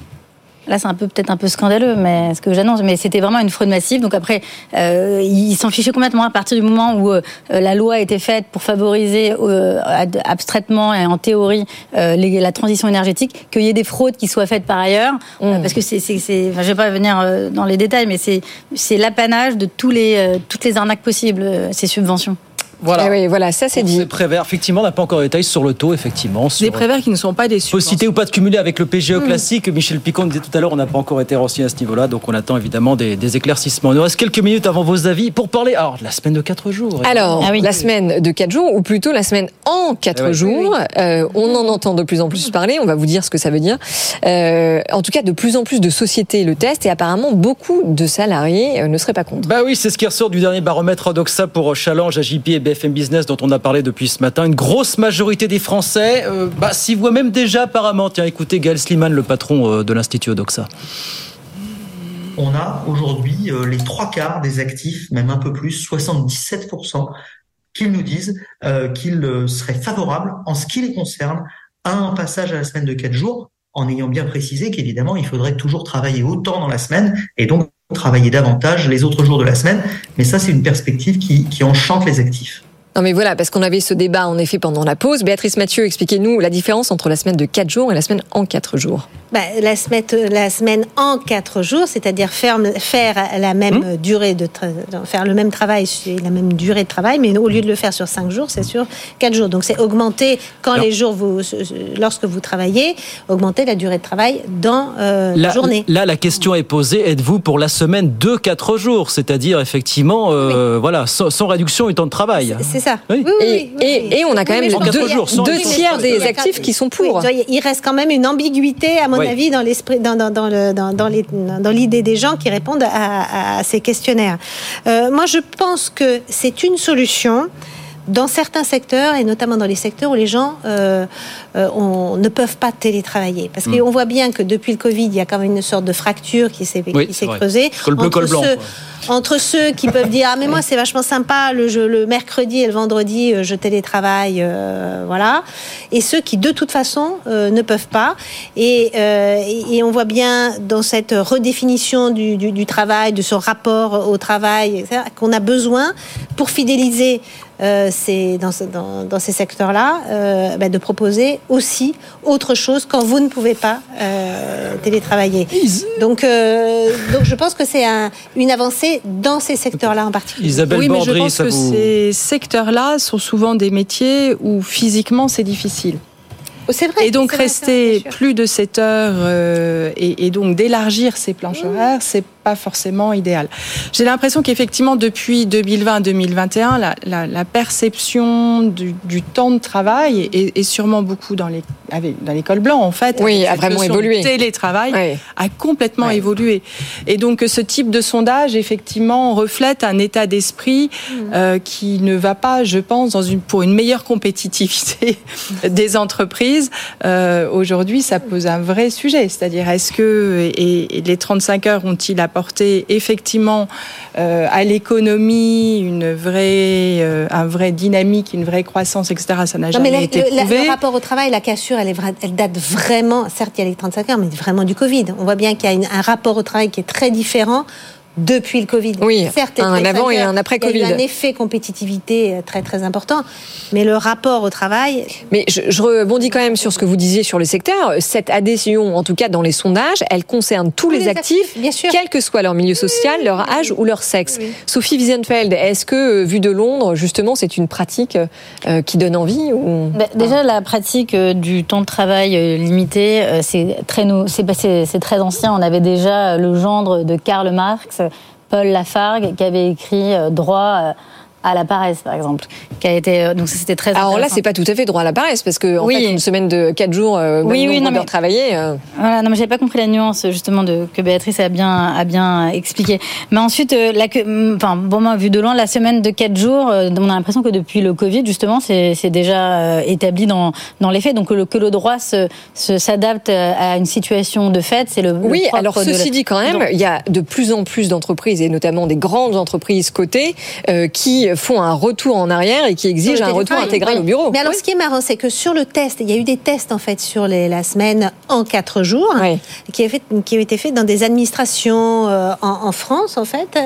Là, c'est un peu peut-être un peu scandaleux, mais ce que j'annonce, mais c'était vraiment une fraude massive. Donc après, euh, ils s'en fichaient complètement à partir du moment où euh, la loi a été faite pour favoriser euh, abstraitement et en théorie euh, les- la transition énergétique, qu'il y ait des fraudes qui soient faites par ailleurs, euh, parce que c'est, enfin, je vais pas venir dans les détails, mais c'est, c'est l'apanage de tous les, toutes les arnaques possibles, ces subventions. Voilà. Ah oui, voilà, ça c'est dit. Ces préverts, effectivement, on n'a pas encore de détails sur le taux, effectivement. Sur... Des prévers qui ne sont pas des subventions. Possibilité ou pas de cumuler avec le PGE Mm. classique. Michel Picon disait tout à l'heure, on n'a pas encore été renseigné à ce niveau-là, donc on attend évidemment des, des éclaircissements. Il nous reste quelques minutes avant vos avis pour parler alors, de la semaine de 4 jours. Alors, évidemment. la semaine de 4 jours, ou plutôt la semaine en 4 Eh ouais. jours, euh, on en entend de plus en plus parler, on va vous dire ce que ça veut dire. Euh, en tout cas, de plus en plus de sociétés le testent et apparemment beaucoup de salariés euh, ne seraient pas contre. Bah oui, c'est ce qui ressort du dernier baromètre Odoxa pour Challenge, AJP et BFM Business dont on a parlé depuis ce matin. Une grosse majorité des Français euh, bah, s'y voient même déjà apparemment. Tiens, écoutez Gaël Sliman, le patron euh, de l'Institut Odoxa. On a aujourd'hui euh, les trois quarts des actifs, même un peu plus, 77%, qu'ils nous disent qu'ils seraient favorables, en ce qui les concerne, à un passage à la semaine de quatre jours, en ayant bien précisé qu'évidemment, il faudrait toujours travailler autant dans la semaine et donc travailler davantage les autres jours de la semaine. Mais ça, c'est une perspective qui, enchante les actifs. Non mais voilà, parce qu'on avait ce débat en effet pendant la pause. Béatrice Mathieu, expliquez-nous la différence entre la semaine de 4 jours et la semaine en 4 jours. Bah, la, semaine, la semaine en quatre jours, c'est-à-dire faire, faire la même durée de faire le même travail la même durée de travail, mais au lieu de le faire sur cinq jours, c'est sur quatre jours. Donc c'est augmenter quand les jours vous, lorsque vous travaillez, augmenter la durée de travail dans euh, la journée. là, la question est posée êtes-vous pour la semaine de 4 jours C'est-à-dire, effectivement, euh, voilà, sans, sans réduction du temps de travail. Oui. Oui, oui, Et, oui, oui. et, et on a quand même deux, jours, tiers des actifs qui sont pour. Oui, il reste quand même une ambiguïté, à mon Oui. avis, dans l'esprit, dans, dans, dans, le, dans, dans les- dans l'idée des gens qui répondent à, à ces questionnaires. Euh, moi, je pense que c'est une solution dans certains secteurs, et notamment dans les secteurs où les gens euh, euh, on- ne peuvent pas télétravailler. Parce Mm. qu'on voit bien que depuis le Covid, il y a quand même une sorte de fracture qui s'est Oui, creusée. Col bleu, col blanc, ceux, entre ceux qui peuvent dire ah mais moi c'est vachement sympa le, jeu- le mercredi et le vendredi euh, je télétravaille euh, voilà et ceux qui de toute façon euh, ne peuvent pas et, euh, on voit bien dans cette redéfinition du, du, du travail de ce rapport au travail qu'on a besoin pour fidéliser ces, dans, ce- dans, dans ces secteurs-là, euh, bah, de proposer aussi autre chose quand vous ne pouvez pas euh, télétravailler. Donc, euh, donc je pense que c'est un- une avancée dans ces secteurs-là en particulier. Isabelle oui, mais je pense que vous- ces secteurs-là sont souvent des métiers où physiquement c'est difficile. C'est vrai. Et donc vrai, rester plus de 7 heures euh, et, et donc d'élargir ces planches horaires, c'est pas forcément idéal. J'ai l'impression qu'effectivement, depuis 2020-2021, la, la, la, perception du, du, temps de travail est, est sûrement beaucoup dans les dans l'école blanc en fait. Oui, a vraiment évolué. Le télétravail oui. a complètement oui. évolué. Et donc ce type de sondage effectivement reflète un état d'esprit mmh. euh, qui ne va pas, je pense, dans une pour une meilleure compétitivité [laughs] des entreprises. Euh, Aujourd'hui, ça pose un vrai sujet, c'est-à-dire est-ce que et, et les 35 heures ont-ils apporté effectivement euh, à l'économie une vraie, euh, un vrai dynamique, une vraie croissance, etc. Ça n'a jamais mais été le, prouvé. Le rapport au travail, la cassure, elle, est, elle date vraiment, certes, il y a les 35 heures, mais vraiment du Covid. On voit bien qu'il y a une, un rapport au travail qui est très différent depuis le Covid. Oui, certes, un avant et un après Covid. Il y a eu un effet compétitivité très très important, mais le rapport au travail. Mais je, je, rebondis quand même sur ce que vous disiez sur le secteur. Cette adhésion, en tout cas dans les sondages, elle concerne tous, tous les, les, actifs, actifs bien sûr. quel que soit leur milieu social, oui, leur âge oui, ou leur sexe. Oui. Sophie Wiesenfeld, est-ce que vu de Londres, justement, c'est une pratique euh, qui donne envie ou... bah, Déjà, la pratique euh, du temps de travail euh, limité, c'est très, c'est très ancien. On avait déjà le gendre de Karl Marx Paul Lafargue qui avait écrit euh, droit à la paresse, par exemple, qui a été euh, donc c'était très. Alors là, c'est pas tout à fait droit à la paresse parce que en oui. fait, une semaine de quatre jours, euh, oui, oui, non, mais travailler. Euh... Voilà, non, mais j'avais pas compris la nuance justement de que Béatrice a bien a bien expliqué. Mais ensuite, euh, la, enfin, bon, moi, vu de loin, la semaine de quatre jours, on a l'impression que depuis le Covid, justement, c'est déjà établi dans dans les faits. Donc le, que le droit se s'adapte à une situation de fait, c'est le. Oui, le alors ceci dit quand même, il y a de plus en plus d'entreprises et notamment des grandes entreprises cotées qui font un retour en arrière et qui exigent un retour intégral oui. au bureau. Mais alors, oui. ce qui est marrant, c'est que sur le test, il y a eu des tests en fait sur les, la semaine en quatre jours, oui. qui, fait, qui, ont été faits dans des administrations euh, en, en, France en fait.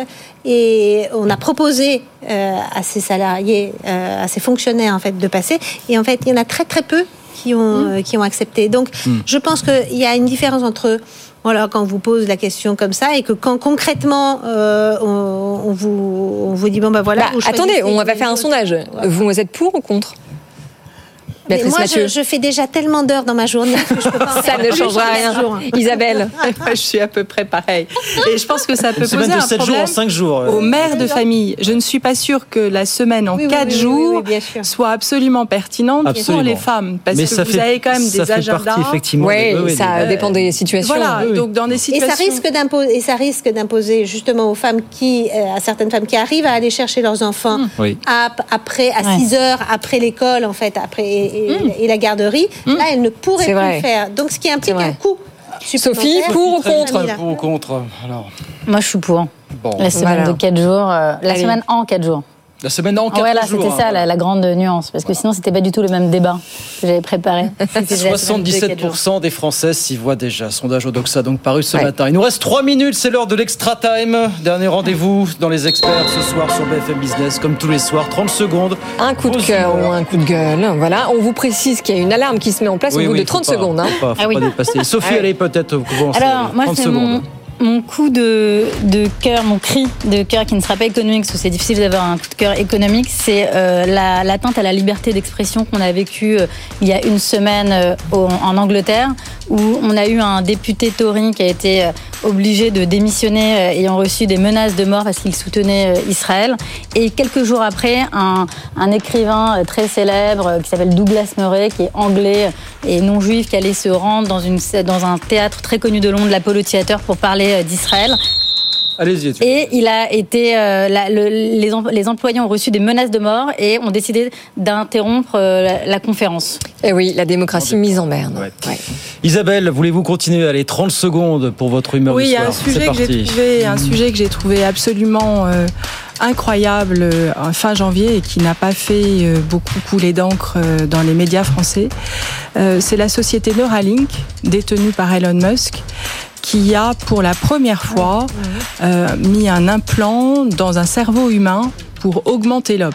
Et on a proposé euh, à ces salariés, euh, à ces fonctionnaires en fait, de passer. Et en fait, il y en a très très peu qui ont, mmh. qui ont accepté. Donc, mmh. je pense qu'il y a une différence entre voilà, quand on vous pose la question comme ça et que quand concrètement euh, on, on, vous, on vous dit bon ben voilà. Bah, attendez, on va faire un sondage. Vous êtes pour ou contre? Mais moi, je, je, fais déjà tellement d'heures dans ma journée que je peux pas. [laughs] ça ne changera rien. Isabelle, [laughs] je suis à peu près pareil. Et je pense que ça peut poser de un 7 problème jours en 5 jours. aux mères de famille. Je ne suis pas sûre que la semaine en oui, 4 oui, jours oui, soit absolument pertinente absolument. pour les femmes, parce Mais que ça vous fait, avez quand même des agendas. effectivement. Oui, oui ça euh, dépend des situations. Voilà, donc dans des situations. Et ça risque d'imposer, justement aux femmes qui, euh, à certaines femmes qui arrivent à aller chercher leurs enfants après à 6 ouais. heures après l'école en fait, après et, et, mmh. et la garde garderie, mmh. là, elle ne pourrait plus vrai. le faire. Donc, ce qui implique un coût. Sophie, pour ou contre Pour ou contre Alors. Moi, je suis pour. Bon. La semaine voilà. de 4 jours, euh, la Allez. semaine en 4 jours. La semaine en 4 ouais, là. C'était ça la, la, grande nuance, parce que sinon, c'était pas du tout le même débat que j'avais préparé. [laughs] 77% des Français s'y voient déjà. Sondage Odoxa, donc paru ce ouais. matin. Il nous reste 3 minutes, c'est l'heure de l'extra time. Dernier rendez-vous dans les experts ce soir sur BFM Business, comme tous les soirs. 30 secondes. Un coup de cœur ou un coup de gueule. Voilà, on vous précise qu'il y a une alarme qui se met en place oui, au bout oui, de 30 pas, secondes. Hein. Faut pas, faut ah oui. pas dépasser. Sophie, [laughs] allez peut-être commencer. Alors, moi, 30 c'est secondes. Mon mon coup de, cœur, mon cri de cœur qui ne sera pas économique, parce que c'est difficile d'avoir un coup de cœur économique, c'est euh, l'atteinte la, à la liberté d'expression qu'on a vécue euh, il y a une semaine euh, en Angleterre, où on a eu un député Tory qui a été euh, obligé de démissionner euh, ayant reçu des menaces de mort parce qu'il soutenait euh, Israël. Et quelques jours après, un, écrivain très célèbre qui s'appelle Douglas Murray, qui est anglais et non juif, qui allait se rendre dans, dans un théâtre très connu de Londres, l'Apollo Theatre, pour parler d'Israël. Allez-y. Et il a été, euh, la, le, les, les, employés ont reçu des menaces de mort et ont décidé d'interrompre euh, la, la, conférence. Et oui, la démocratie mise en berne. Ouais. Ouais. Isabelle, voulez-vous continuer? Allez, 30 secondes pour votre humeur oui, du soir. Oui, un sujet que j'ai trouvé, un sujet que j'ai trouvé absolument euh, incroyable fin janvier et qui n'a pas fait beaucoup couler d'encre dans les médias français. C'est la société Neuralink, détenue par Elon Musk qui a pour la première fois euh, mis un implant dans un cerveau humain pour augmenter l'homme.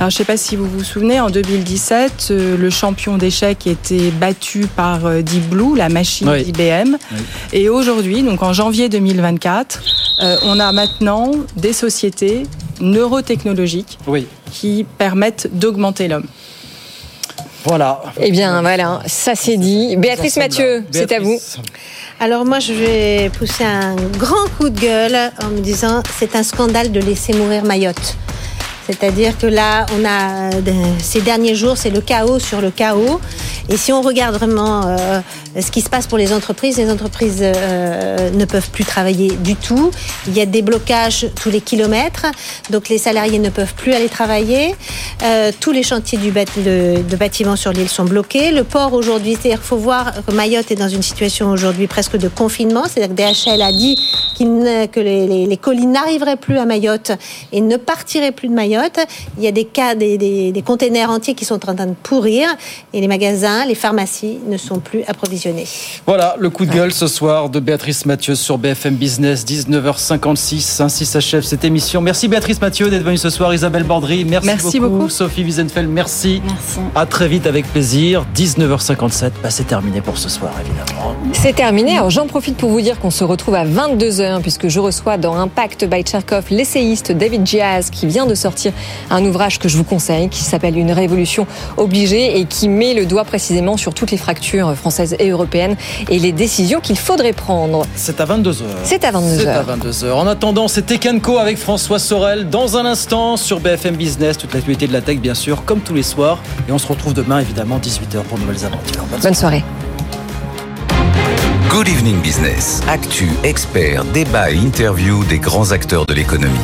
Alors, je ne sais pas si vous vous souvenez, en 2017, euh, le champion d'échecs était battu par euh, Deep Blue, la machine oui. d'IBM. Oui. Et aujourd'hui, donc en janvier 2024, euh, on a maintenant des sociétés neurotechnologiques oui. qui permettent d'augmenter l'homme. Voilà. Eh bien, voilà, ça c'est dit. Béatrice Mathieu, c'est à vous. Alors moi, je vais pousser un grand coup de gueule en me disant c'est un scandale de laisser mourir Mayotte. C'est-à-dire que là, on a ces derniers jours, c'est le chaos sur le chaos. Et si on regarde vraiment euh, ce qui se passe pour les entreprises, les entreprises euh, ne peuvent plus travailler du tout. Il y a des blocages tous les kilomètres, donc les salariés ne peuvent plus aller travailler. Euh, tous les chantiers de, bâtiments sur l'île sont bloqués. Le port aujourd'hui, c'est-à-dire faut voir que Mayotte est dans une situation aujourd'hui presque de confinement. C'est-à-dire que DHL a dit que les colis n'arriveraient plus à Mayotte et ne partiraient plus de Mayotte. Il y a des cas, des, des, des containers entiers qui sont en train de pourrir et les magasins, les pharmacies ne sont plus approvisionnés. Voilà le coup de gueule ce soir de Béatrice Mathieu sur BFM Business, 19h56. Ainsi s'achève cette émission. Merci Béatrice Mathieu d'être venue ce soir. Isabelle Bordry, merci, Merci beaucoup. beaucoup. Sophie Wiesenfeld, merci. Merci. À très vite avec plaisir. 19h57, bah, c'est terminé pour ce soir évidemment. C'est terminé. Alors j'en profite pour vous dire qu'on se retrouve à 22h puisque je reçois dans Impact by Tcherkov l'essayiste David Diaz qui vient de sortir un ouvrage que je vous conseille qui s'appelle Une révolution obligée et qui met le doigt précisément sur toutes les fractures françaises et européennes et les décisions qu'il faudrait prendre. C'est à 22h. C'est à 22h. C'est à 22h. En attendant, c'est Tekenco avec François Sorel dans un instant sur BFM Business. Toute l'actualité de la tech, bien sûr, comme tous les soirs. Et on se retrouve demain, évidemment, 18h pour de nouvelles aventures. Bonne soirée. Good Evening Business. Actu, experts, débat et interview des grands acteurs de l'économie.